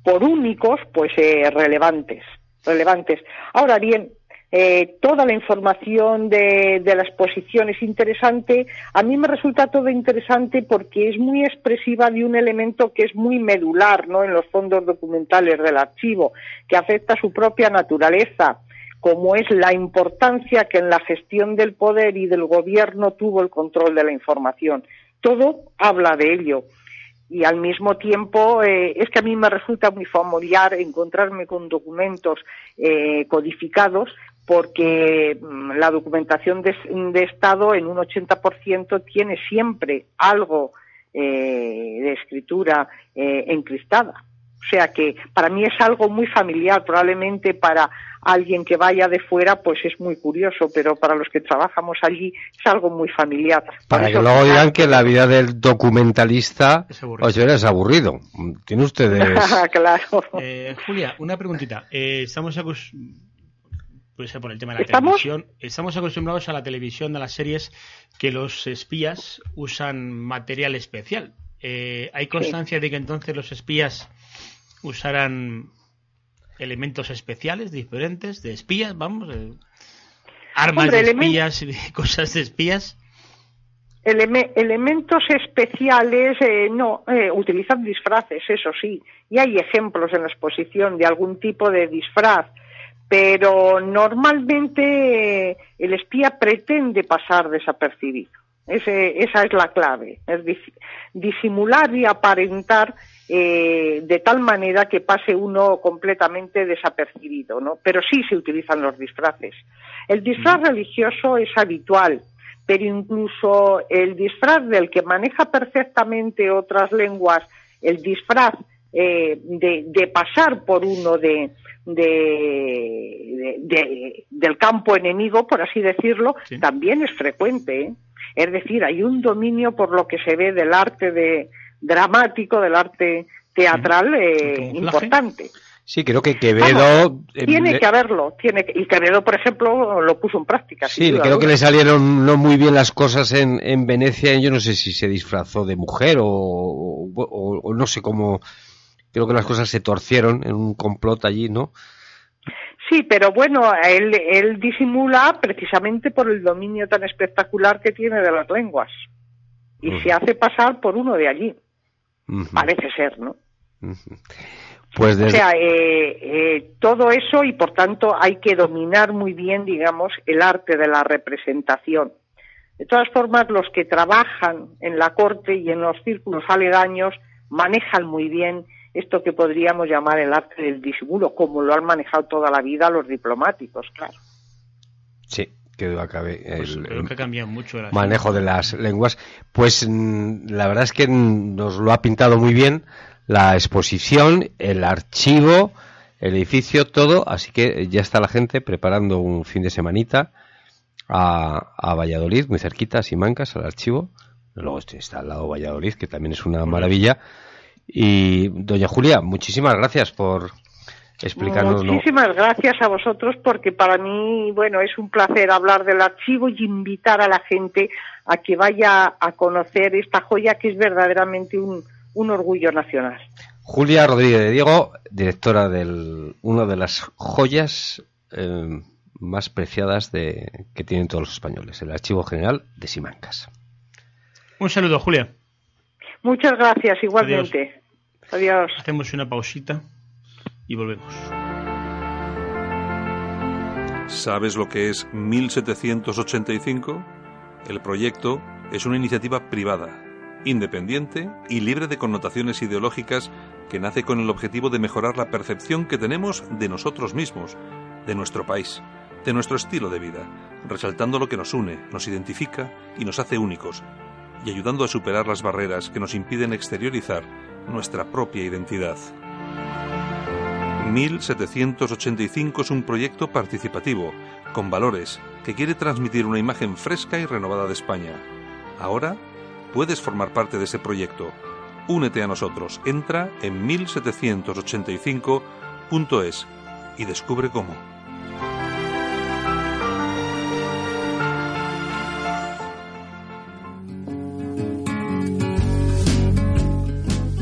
por únicos, pues eh, relevantes, relevantes. Ahora bien, eh, toda la información de, de, la exposición es interesante. A mí me resulta todo interesante porque es muy expresiva de un elemento que es muy medular ¿no? en los fondos documentales del archivo, que afecta a su propia naturaleza, como es la importancia que en la gestión del poder y del gobierno tuvo el control de la información. Todo habla de ello y al mismo tiempo eh, es que a mí me resulta muy familiar encontrarme con documentos eh, codificados porque mm, la documentación de, Estado en un 80% tiene siempre algo eh, de escritura encristada. O sea que para mí es algo muy familiar, probablemente para alguien que vaya de fuera, pues es muy curioso, pero para los que trabajamos allí es algo muy familiar. Para que luego digan que la vida del documentalista es aburrido. es aburrido. Tiene ustedes. claro. Eh, Julia, una preguntita. Eh, estamos puede ser por el tema de la televisión. Estamos acostumbrados a la televisión, a las series, que los espías usan material especial. Eh, ¿Hay constancia de que entonces los espías usaran elementos especiales diferentes de espías, vamos, eh, armas de espías cosas de espías. elementos especiales, eh, no, eh, utilizan disfraces, eso sí, y hay ejemplos en la exposición de algún tipo de disfraz, pero normalmente el espía pretende pasar desapercibido. esa es la clave, es disimular y aparentar eh, de tal manera que pase uno completamente desapercibido, ¿no? Pero sí se utilizan los disfraces. El disfraz religioso es habitual, pero incluso el disfraz del que maneja perfectamente otras lenguas, el disfraz eh, de, pasar por uno de, del campo enemigo, por así decirlo, también es frecuente. ¿eh? Es decir, hay un dominio por lo que se ve del arte de, dramático, del arte teatral eh, importante. Sí, creo que Quevedo... Eh, tiene que haberlo, tiene y Quevedo, por ejemplo, lo puso en práctica. Sí, creo que le salieron no muy bien las cosas en, en Venecia, yo no sé si se disfrazó de mujer o, no sé cómo... Creo que las cosas se torcieron en un complot allí, ¿no? Sí, pero bueno, él, él disimula precisamente por el dominio tan espectacular que tiene de las lenguas y se hace pasar por uno de allí. Parece ser, ¿no? Pues O sea, eh, eh, todo eso y por tanto hay que dominar muy bien, digamos, el arte de la representación. De todas formas, los que trabajan en la corte y en los círculos aledaños manejan muy bien esto que podríamos llamar el arte del disimulo, como lo han manejado toda la vida los diplomáticos, claro. Sí, que pues el, que mucho manejo de las lenguas. Pues mm, la verdad es que nos lo ha pintado muy bien la exposición, el archivo, el edificio, todo. Así que ya está la gente preparando un fin de semanita a, a Valladolid, muy cerquita, a Simancas, al archivo. Luego está al lado Valladolid, que también es una maravilla. Y doña Julia, muchísimas gracias por, Muchísimas gracias a vosotros porque para mí, bueno, es un placer hablar del archivo y invitar a la gente a que vaya a conocer esta joya que es verdaderamente un, orgullo nacional. Julia Rodríguez de Diego, directora de una de las joyas eh, más preciadas de, que tienen todos los españoles, el Archivo General de Simancas. Un saludo, Julia. Muchas gracias, igualmente. Adiós. Hacemos una pausita y volvemos. ¿Sabes lo que es 1785? El proyecto es una iniciativa privada, independiente y libre de connotaciones ideológicas que nace con el objetivo de mejorar la percepción que tenemos de nosotros mismos, de nuestro país, de nuestro estilo de vida, resaltando lo que nos une, nos identifica y nos hace únicos, y ayudando a superar las barreras que nos impiden exteriorizar nuestra propia identidad. 1785 es un proyecto participativo, con valores, que quiere transmitir una imagen fresca y renovada de España. Ahora puedes formar parte de ese proyecto. Únete a nosotros. Entra en 1785.es y descubre cómo.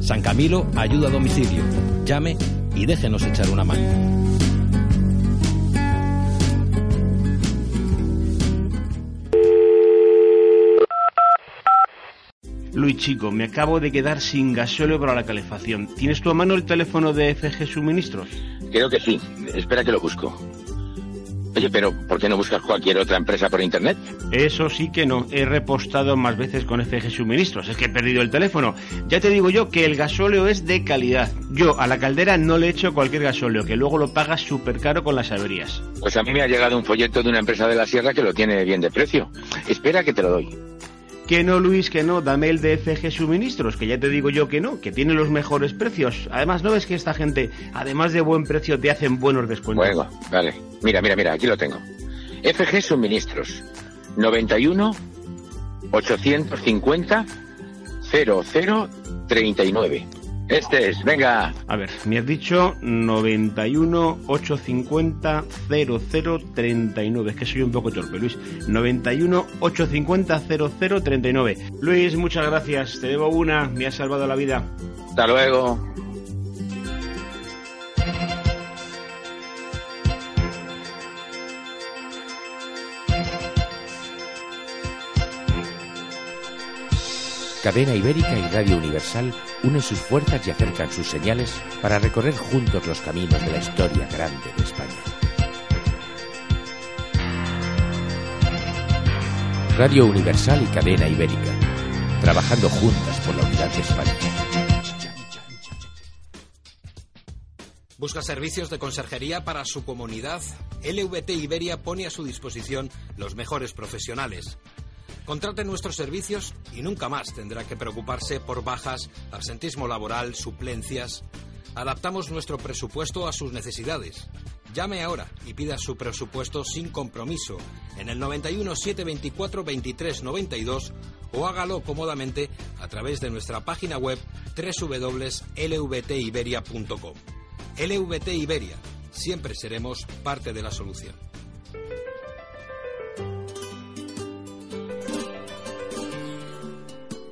San Camilo ayuda a domicilio. Llame y déjenos echar una mano. Luis Chico, me acabo de quedar sin gasóleo para la calefacción. ¿Tienes tu a mano el teléfono de FG Suministros? Creo que sí. Espera que lo busco. Oye, pero ¿por qué no buscas cualquier otra empresa por internet? Eso sí que no. He repostado más veces con FG Suministros. Es que he perdido el teléfono. Ya te digo yo que el gasóleo es de calidad. Yo a la caldera no le echo cualquier gasóleo, que luego lo pagas súper caro con las averías. Pues a mí me ha llegado un folleto de una empresa de la sierra que lo tiene bien de precio. Espera que te lo doy. Que no, Luis, que no, dame el de FG Suministros, que ya te digo yo que no, que tiene los mejores precios. Además, ¿no ves que esta gente, además de buen precio, te hacen buenos descuentos? Bueno, vale. Mira, mira, mira, aquí lo tengo. FG Suministros. 91 850 0039. Este es, venga. A ver, me has dicho 91 850 0039. Es que soy un poco torpe, Luis. 91 850 0039. Luis, muchas gracias. Te debo una. Me has salvado la vida. Hasta luego. Cadena Ibérica y Radio Universal unen sus fuerzas y acercan sus señales para recorrer juntos los caminos de la historia grande de España. Radio Universal y Cadena Ibérica, trabajando juntas por la unidad de España. ¿Busca servicios de conserjería para su comunidad? LVT Iberia pone a su disposición los mejores profesionales. Contrate nuestros servicios y nunca más tendrá que preocuparse por bajas, absentismo laboral, suplencias. Adaptamos nuestro presupuesto a sus necesidades. Llame ahora y pida su presupuesto sin compromiso en el 91 724 23 92 o hágalo cómodamente a través de nuestra página web www.lvtiberia.com. LVT Iberia, siempre seremos parte de la solución.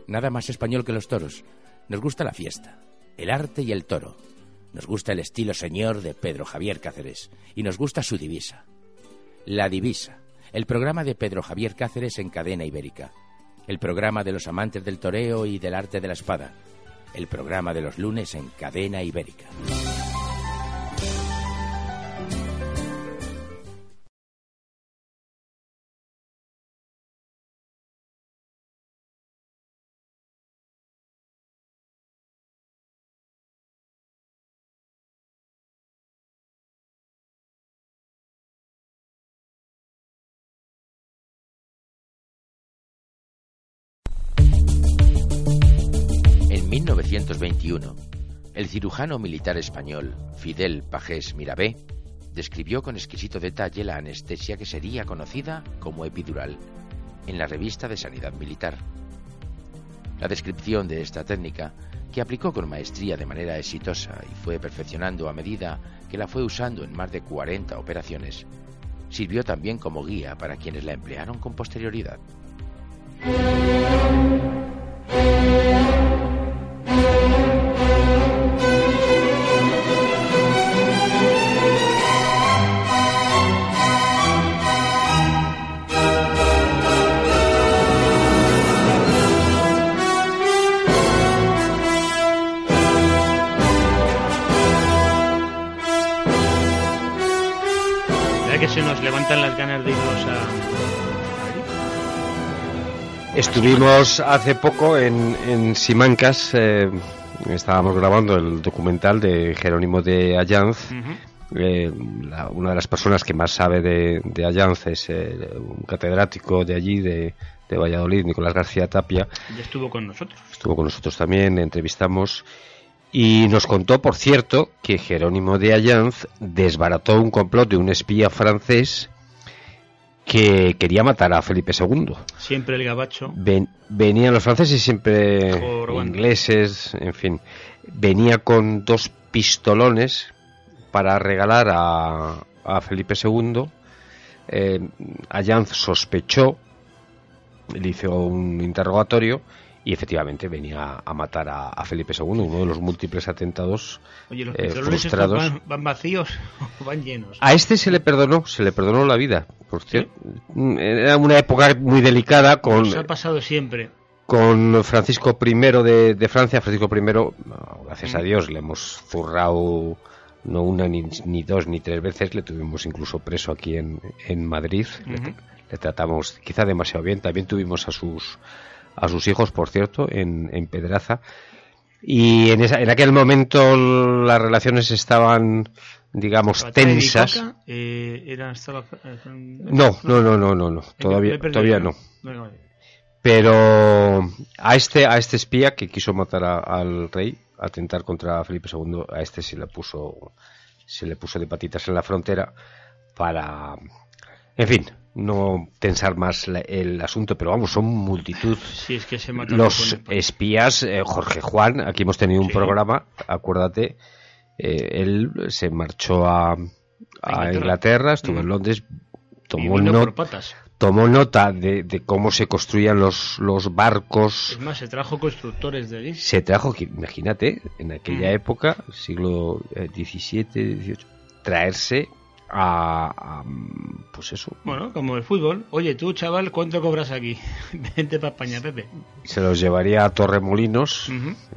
Nada más español que los toros. Nos gusta la fiesta, el arte y el toro. Nos gusta el estilo señor de Pedro Javier Cáceres y nos gusta su divisa. La divisa, el programa de Pedro Javier Cáceres en cadena ibérica. El programa de los amantes del toreo y del arte de la espada. El programa de los lunes en cadena ibérica. 1921, el cirujano militar español Fidel Pagés Mirabé describió con exquisito detalle la anestesia que sería conocida como epidural en la revista de Sanidad Militar. La descripción de esta técnica, que aplicó con maestría de manera exitosa y fue perfeccionando a medida que la fue usando en más de 40 operaciones, sirvió también como guía para quienes la emplearon con posterioridad. Estuvimos hace poco en, en Simancas, eh, estábamos grabando el documental de Jerónimo de Allanz. Eh, la- una de las personas que más sabe de, de Allanz es eh, un catedrático de allí, de, de Valladolid, Nicolás García Tapia. Ya estuvo con nosotros. Estuvo con nosotros también, entrevistamos. Y nos contó, por cierto, que Jerónimo de Allanz desbarató un complot de un espía francés que quería matar a Felipe II. Siempre el gabacho. Ven- venían los franceses siempre Jorobando. ingleses, en fin. Venía con dos pistolones para regalar a, a Felipe II. Eh, Allanz sospechó, le hizo un interrogatorio y efectivamente venía a matar a, a Felipe II, uno de los múltiples atentados Oye, los eh, frustrados. van, van vacíos o van llenos. A este se le perdonó, se le perdonó la vida, por cierto. Era una época muy delicada con, Nos ha pasado siempre. con Francisco I de, de Francia. Francisco I, no, gracias Mm. a Dios, le hemos zurrado no una ni, ni, dos ni tres veces, le tuvimos incluso preso aquí en, en Madrid, le, tratamos quizá demasiado bien, también tuvimos a sus a sus hijos, por cierto, en, en Pedraza, y en, esa, en aquel momento las relaciones estaban digamos tensas. Eh, no no no no no no. Todavía todavía no. Pero a este a este espía que quiso matar al rey atentar contra Felipe II a este se le puso se le puso de patitas en la frontera para en fin no tensar más el asunto, pero vamos, son multitud. es que se Los espías, eh, Jorge Juan, aquí hemos tenido un programa, acuérdate, eh, él se marchó a, a Inglaterra. estuvo en Londres, tomó, tomó nota de, de, cómo se construían los, los barcos. Es más, se trajo constructores de allí. Se trajo, imagínate, en aquella época, siglo XVII, eh, XVIII, traerse a, pues eso. Bueno, como el fútbol. Oye, tú, chaval, ¿cuánto cobras aquí? Vente para España, Pepe. Se los llevaría a Torremolinos,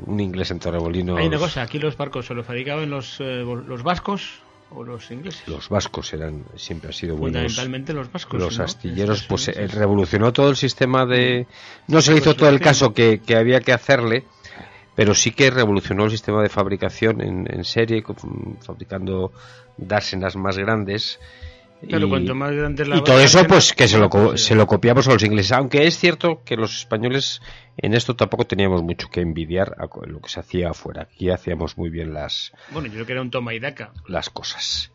un inglés en Torremolinos. Hay una cosa, aquí los barcos se los fabricaban los, eh, los vascos o los ingleses. Los vascos eran siempre han sido buenos. Fundamentalmente los vascos. Los astilleros, pues revolucionó todo el sistema de. No se le hizo todo el caso que, que había que hacerle pero sí que revolucionó el sistema de fabricación en, en serie, fabricando dársenas más grandes. Claro, y, cuanto más grande la y todo eso, pues que se lo, se lo copiamos a los ingleses. Aunque es cierto que los españoles en esto tampoco teníamos mucho que envidiar a lo que se hacía afuera. Aquí hacíamos muy bien las. Bueno, yo creo que era un toma y daca. Las cosas.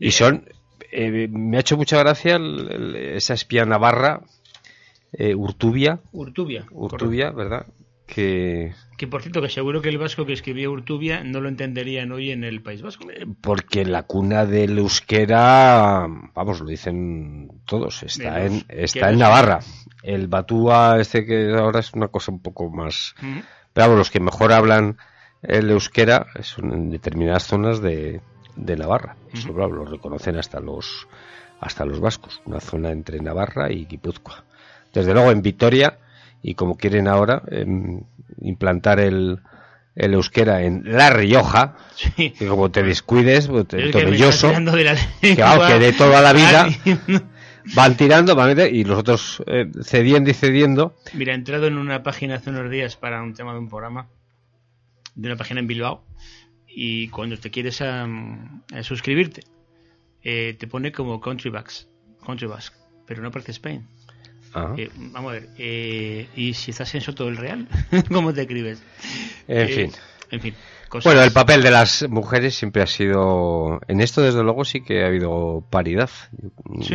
Y son. Eh, me ha hecho mucha gracia esa espía navarra, eh, Urtubia. Urtubia. Urtubia, ¿verdad? Que... Que por cierto, que seguro que el vasco que escribía Urtubia no lo entenderían hoy en el País Vasco. Eh, porque la cuna del euskera, vamos, lo dicen todos, está en está en Navarra. El Batúa, este que ahora es una cosa un poco más... Pero vamos, los que mejor hablan el euskera son en determinadas zonas de, de Navarra. Eso lo reconocen hasta los, hasta los vascos. Una zona entre Navarra y Guipúzcoa. Desde luego en Vitoria y como quieren ahora em, implantar el, el euskera en La Rioja, que como te descuides, pues, tomelloso, que, que, de toda la vida van tirando van y los otros eh, cediendo y cediendo. Mira, he entrado en una página hace unos días para un tema de un programa, de una página en Bilbao, y cuando te quieres suscribirte, eh, te pone como Country Basque, Country Basque, pero no aparece Spain. Eh, vamos a ver, eh, ¿y si estás en Soto del Real? ¿Cómo te escribes? En fin. En fin. Bueno, el papel de las mujeres siempre ha sido. En esto, desde luego, sí que ha habido paridad.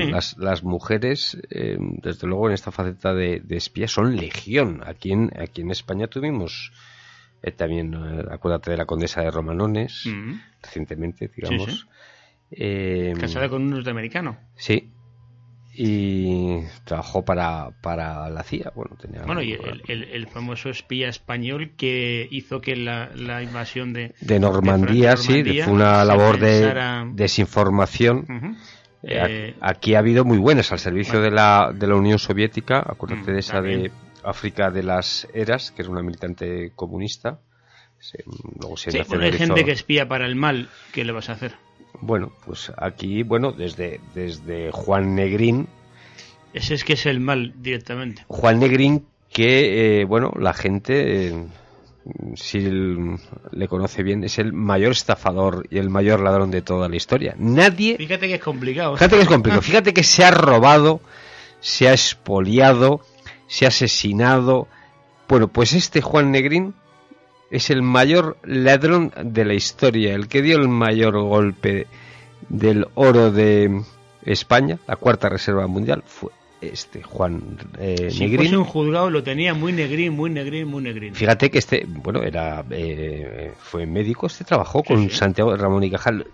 Las, las mujeres, eh, desde luego, en esta faceta de, de espía son legión. Aquí en, aquí en España tuvimos también, acuérdate de la condesa de Romanones, recientemente, digamos. Casada con un norteamericano. Sí, y trabajó para, para la CIA. Bueno, tenía bueno y el, el, famoso espía español que hizo que la, la invasión de, de Normandía, sí, fue una labor de desinformación. Eh, eh, aquí ha habido muy buenas al servicio de, la, de la Unión Soviética. Acuérdate mm, de esa de África de las Eras, que es una militante comunista. luego se sí, hay gente que espía para el mal, ¿qué le vas a hacer? Bueno, pues aquí, bueno, desde, desde Juan Negrín. Ese es que es el mal directamente. Juan Negrín, que, eh, bueno, la gente, eh, si le conoce bien, es el mayor estafador y el mayor ladrón de toda la historia. Nadie. Fíjate que es complicado. Fíjate que es complicado. Fíjate que se ha robado, se ha expoliado, se ha asesinado. Bueno, pues este Juan Negrín es el mayor ladrón de la historia, el que dio el mayor golpe del oro de España, la cuarta reserva mundial, fue este Juan eh, si Negrín. un juzgado lo tenía muy negrín, muy negrín, muy negrín. Fíjate que este, bueno, era eh, fue médico, este trabajó con Santiago Ramón y Cajal.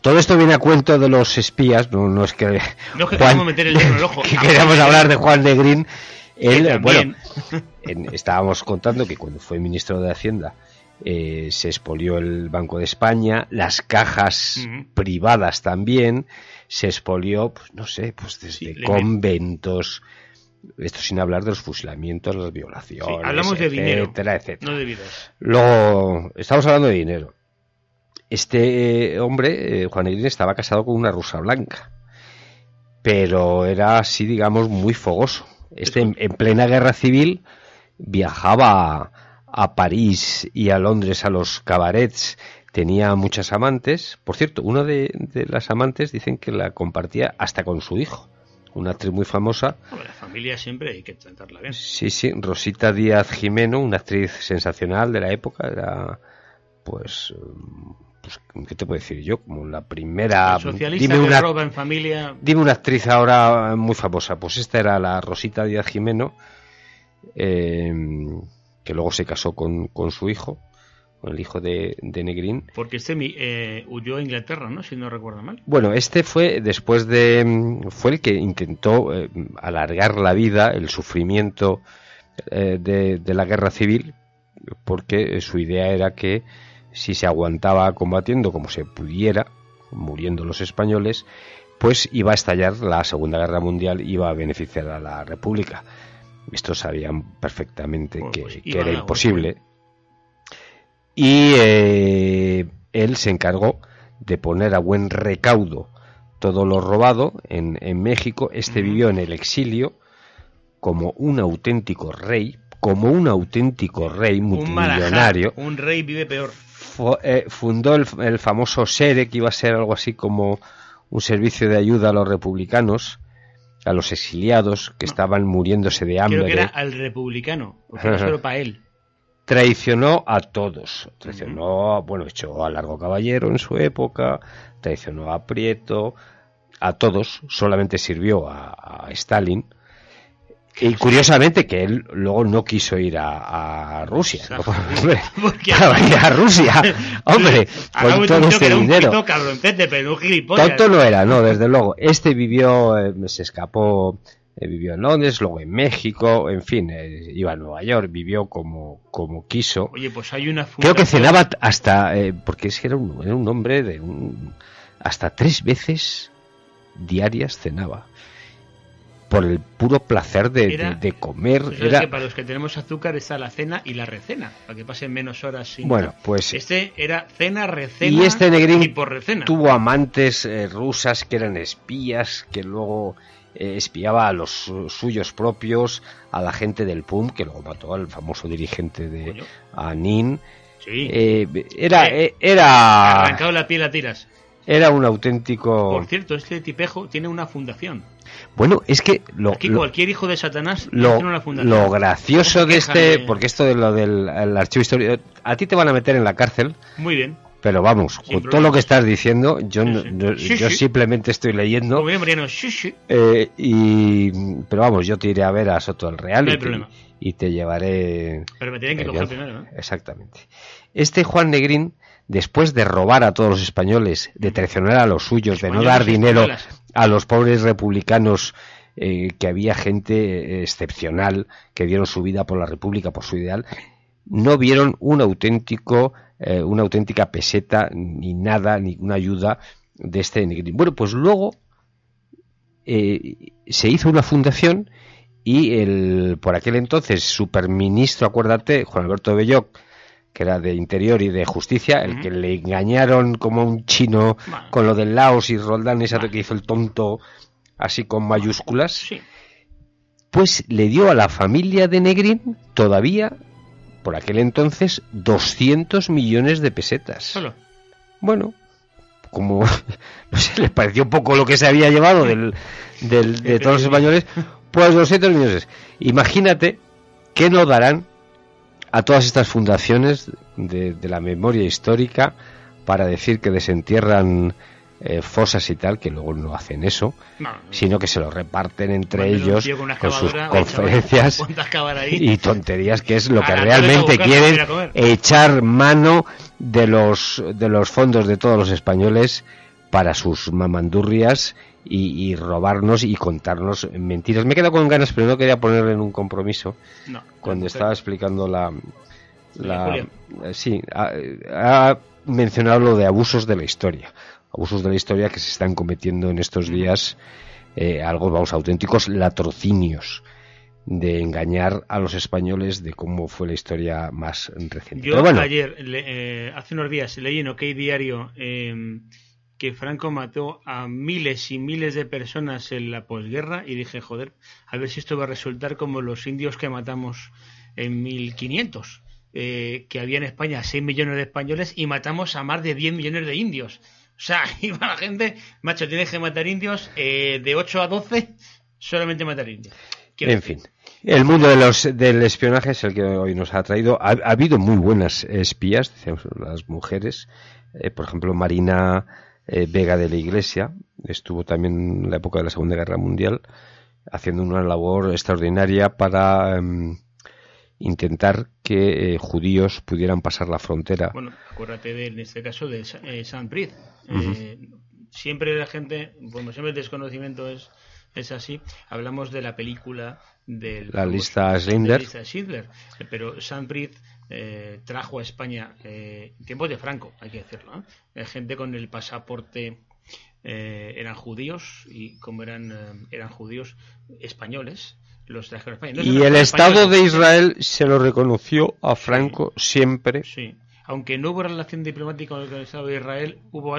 Todo esto viene a cuento de los espías, no, no es que no es que Juan, meter el dedo en el ojo. que queríamos hablar de Juan Negrín él, bueno, estábamos contando que cuando fue ministro de Hacienda eh, se expolió el Banco de España, las cajas privadas también, se expolió, pues no sé, pues desde conventos, esto sin hablar de los fusilamientos, las violaciones, hablamos de dinero, etcétera. no de vidas. Luego, estamos hablando de dinero. Este hombre, Juan Negrín, estaba casado con una rusa blanca, pero era así, digamos, muy fogoso. Este, en, en plena guerra civil, viajaba a París y a Londres a los cabarets, tenía muchas amantes. Por cierto, una de, las amantes dicen que la compartía hasta con su hijo, una actriz muy famosa. la familia siempre hay que tratarla bien. Sí, sí, Rosita Díaz Jimeno, una actriz sensacional de la época, era pues pues, ¿qué te puedo decir yo? Como la primera... dime una, roba en familia... Dime una actriz ahora muy famosa. Pues esta era la Rosita Díaz Jimeno, eh, que luego se casó con, su hijo, con el hijo de, Negrín. Porque este eh, huyó a Inglaterra, ¿no? Si no recuerdo mal. Bueno, este fue después de... fue el que intentó eh, alargar la vida, el sufrimiento de, de la guerra civil, porque su idea era que si se aguantaba combatiendo como se pudiera, muriendo los españoles, pues iba a estallar la Segunda Guerra Mundial, iba a beneficiar a la República. Estos sabían perfectamente que, pues era imposible. Y eh, él se encargó de poner a buen recaudo todo lo robado en, México. Este vivió en el exilio como un auténtico rey, como un auténtico rey multimillonario. Un, rey vive peor. Eh, fundó el, el, famoso SERE, que iba a ser algo así como un servicio de ayuda a los republicanos a los exiliados que estaban muriéndose de hambre. Creo que era al republicano, porque no solo para él. Traicionó a todos. Traicionó, bueno, echó a Largo Caballero en su época, traicionó a Prieto, a todos, solamente sirvió a Stalin y curiosamente que él luego no quiso ir a, Rusia. a Rusia. Hombre, con todo este dinero. Tonto no era, no, desde luego. Este vivió, eh, se escapó, eh, vivió en Londres, luego en México, en fin, eh, iba a Nueva York, vivió como, como quiso. Oye, pues hay una Creo que cenaba hasta, porque es que era un, era un hombre de un, hasta tres veces diarias cenaba por el puro placer de, comer. Era... que para los que tenemos azúcar está la cena y la recena, para que pasen menos horas sin. Bueno, pues. Este era cena, recena y, este negrín por recena. Tuvo amantes eh, rusas que eran espías, que luego eh, espiaba a los suyos propios, a la gente del PUM, que luego mató al famoso dirigente de Anin. Sí. Eh, era, era. Arrancado la piel a tiras. Era un auténtico. Por cierto, este tipejo tiene una fundación. Bueno, es que lo, Aquí cualquier hijo de Satanás lo, una. Lo gracioso de este, porque esto de lo del archivo histórico, a ti te van a meter en la cárcel. Muy bien. Pero vamos, con todo lo que estás diciendo, yo, yo simplemente estoy leyendo. eh, y, pero vamos, yo te iré a ver a Soto del Real y, te, llevaré. Pero me tienen que coger primero, Exactamente. Este Juan Negrín después de robar a todos los españoles, de traicionar a los suyos, de no dar dinero a los pobres republicanos, eh, que había gente excepcional que dieron su vida por la República, por su ideal, no vieron un auténtico, eh, una auténtica peseta, ni nada, ni una ayuda de este Negrín. Bueno, pues luego eh, se hizo una fundación y el, por aquel entonces, superministro, acuérdate, Juan Alberto Belloc, que era de Interior y de Justicia, el que le engañaron como un chino con lo del Laos y Roldán, esa que hizo el tonto así con mayúsculas, pues le dio a la familia de Negrín todavía, por aquel entonces, 200 millones de pesetas. Solo. Bueno, como no sé, les pareció poco lo que se había llevado del, del de todos los españoles, pues 200 millones. Imagínate que no darán a todas estas fundaciones de, la memoria histórica para decir que desentierran eh, fosas y tal, que luego no hacen eso, sino que se lo reparten entre ellos con sus conferencias y tonterías, que es lo que realmente quieren echar mano de los, de los fondos de todos los españoles para sus mamandurrias y, robarnos y contarnos mentiras. Me he quedado con ganas, pero no quería ponerle en un compromiso. cuando estaba explicando la. la eh, sí, ha, mencionado lo de abusos de la historia. Abusos de la historia que se están cometiendo en estos días, eh, algo, vamos, auténticos latrocinios de engañar a los españoles de cómo fue la historia más reciente. Yo ayer, eh, hace unos días, leí en OK Diario em, que Franco mató a miles y miles de personas en la posguerra y dije, joder, a ver si esto va a resultar como los indios que matamos en 1500. Eh, que había en España 6 millones de españoles y matamos a más de 10 millones de indios. O sea, iba la gente, macho, tienes que matar indios eh, de 8 a 12, solamente matar indios. en fin. El mundo de los, del espionaje es el que hoy nos ha traído. Ha, habido muy buenas espías, decíamos, las mujeres. Eh, por ejemplo, Marina eh, Vega de la Iglesia estuvo también en la época de la Segunda Guerra Mundial haciendo una labor extraordinaria para em, intentar que eh, judíos pudieran pasar la frontera. Bueno, acuérdate de, en este caso de San Prit. siempre la gente, como siempre el desconocimiento es es así. Hablamos de la película de la lista Schindler. pero Sandbridge eh, trajo a España eh, tiempos de Franco, hay que decirlo. ¿eh? Gente con el pasaporte eh, eran judíos y como eran eran judíos españoles. Los trajeron a España. y el Estado de Israel se lo reconoció a Franco siempre. Sí, aunque no hubo relación diplomática con el Estado de Israel, hubo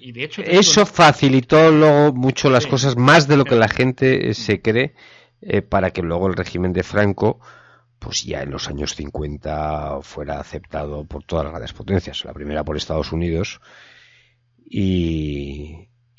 y de hecho eso facilitó luego mucho las cosas más de lo que la gente eh, se cree eh, para que luego el régimen de Franco pues ya en los años 50 fuera aceptado por todas las grandes potencias. La primera por Estados Unidos y,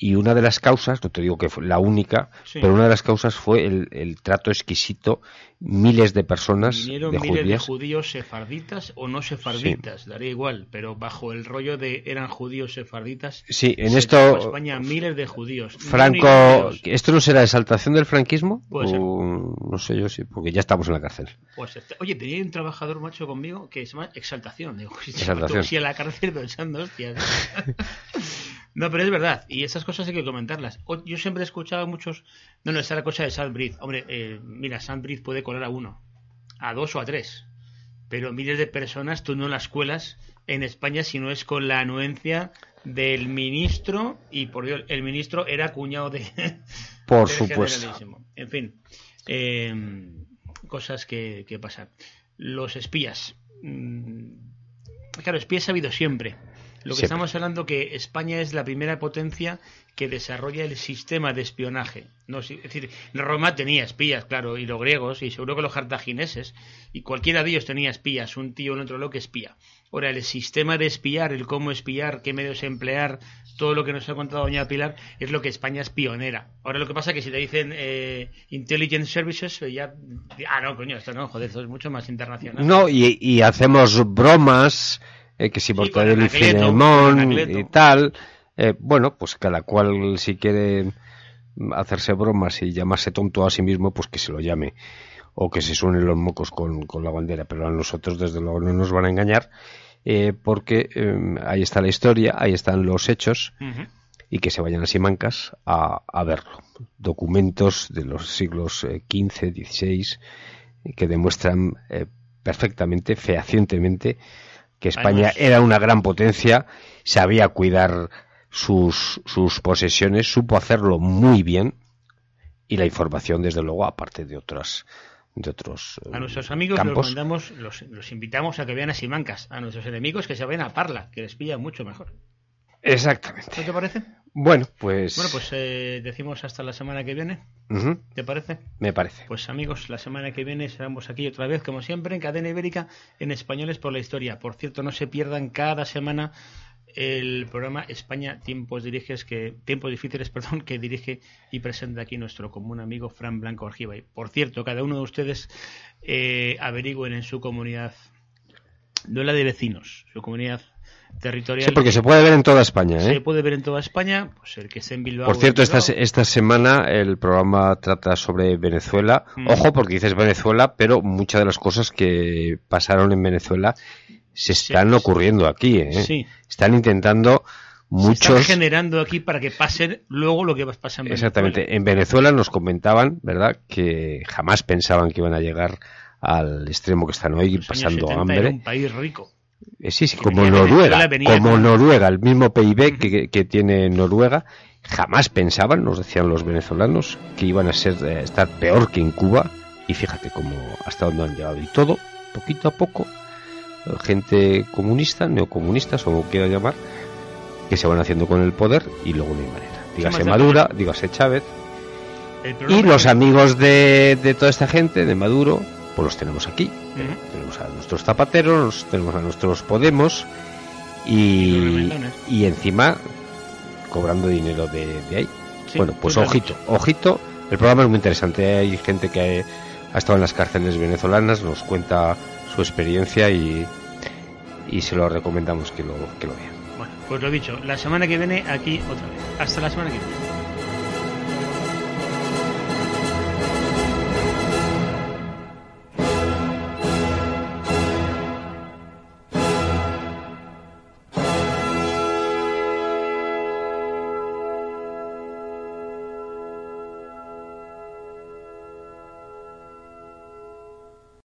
y una de las causas, no te digo que fue la única, pero una de las causas fue el, trato exquisito, miles de personas de miles de judíos sefarditas o no sefarditas, daría igual, pero bajo el rollo de eran judíos sefarditas. Sí, en esto España miles de judíos. Franco, ¿esto no será exaltación del franquismo? No sé yo sí, porque ya estamos en la cárcel. Pues oye, tenía un trabajador macho conmigo que se llama exaltación, digo, exaltación. si en la cárcel pensando, hostias. No, pero es verdad, y esas cosas hay que comentarlas. Yo siempre he escuchado a muchos. No, no, esa es la cosa de Sandbridge. Hombre, eh, mira, Sandbridge puede colar a uno, a dos o a tres. Pero miles de personas tú no las cuelas en España si no es con la anuencia del ministro. Y por Dios, el ministro era cuñado de. Por supuesto. En fin, em, cosas que, que pasan. Los espías. Mm, claro, espías ha habido siempre lo que estamos hablando que España es la primera potencia que desarrolla el sistema de espionaje. No, es decir, Roma tenía espías, claro, y los griegos, y seguro que los cartagineses, y cualquiera de ellos tenía espías, un tío, un otro lo que espía. Ahora, el sistema de espiar, el cómo espiar, qué medios emplear, todo lo que nos ha contado doña Pilar, es lo que España es pionera. Ahora lo que pasa es que si te dicen eh, Intelligence Services, pues ya... Ah, no, coño, esto no, joder, esto es mucho más internacional. No, y, y hacemos bromas eh, que si Mortadelo y Filemón y tal. Eh, bueno, pues cada cual si quiere hacerse bromas y llamarse tonto a sí mismo, pues que se lo llame. O que se suenen los mocos con, la bandera. Pero a nosotros, desde luego, no nos van a engañar. Eh, porque ahí está la historia, ahí están los hechos. Y que se vayan a Simancas a, a verlo. Documentos de los siglos XV, XVI, que demuestran perfectamente, fehacientemente, que España era una gran potencia, sabía cuidar sus, sus posesiones, supo hacerlo muy bien y la información, desde luego, aparte de otras de otros a nuestros amigos los, los, invitamos a que vean a Simancas a nuestros enemigos que se vayan a Parla que les pilla mucho mejor. Exactamente. ¿qué te parece? Bueno, pues. Bueno, pues eh, decimos hasta la semana que viene. ¿Te parece? Me parece. Pues amigos, la semana que viene estaremos aquí otra vez, como siempre, en Cadena Ibérica, en Españoles por la Historia. Por cierto, no se pierdan cada semana el programa España Tiempos Diriges que Tiempos Difíciles, perdón, que dirige y presenta aquí nuestro común amigo Fran Blanco Orgiva. Por cierto, cada uno de ustedes eh, averigüen en su comunidad, no la de vecinos, su comunidad territorial. Sí, porque se puede ver en toda España. ¿eh? Se puede ver en toda España, pues el que esté en Bilbao. Por cierto, esta, esta semana el programa trata sobre Venezuela. Mm. Ojo, porque dices Venezuela, pero muchas de las cosas que pasaron en Venezuela se están ocurriendo aquí. ¿eh? Sí. Están intentando muchos. Se están generando aquí para que pasen luego lo que pasa en Venezuela. Exactamente. En Venezuela nos comentaban, ¿verdad?, que jamás pensaban que iban a llegar al extremo que están hoy, pasando hambre. un país rico. Eh, sí, sí, como Noruega, como Noruega, el mismo PIB que, tiene Noruega, jamás pensaban, nos decían los venezolanos, que iban a ser, eh, estar peor que en Cuba y fíjate cómo hasta dónde han llegado y todo, poquito a poco, gente comunista, neocomunistas o como quiera llamar, que se van haciendo con el poder y luego no hay manera. Dígase Madura, dígase Chávez. Y los amigos de, de, toda esta gente, de Maduro, pues los tenemos aquí. Tenemos a nuestros zapateros, tenemos a nuestros Podemos y, y encima cobrando dinero de, ahí. bueno, pues ojito, ojito. El programa es muy interesante. Hay gente que ha estado en las cárceles venezolanas, nos cuenta su experiencia y, y se lo recomendamos que lo, que lo vean. Bueno, pues lo dicho, la semana que viene aquí otra vez. Hasta la semana que viene.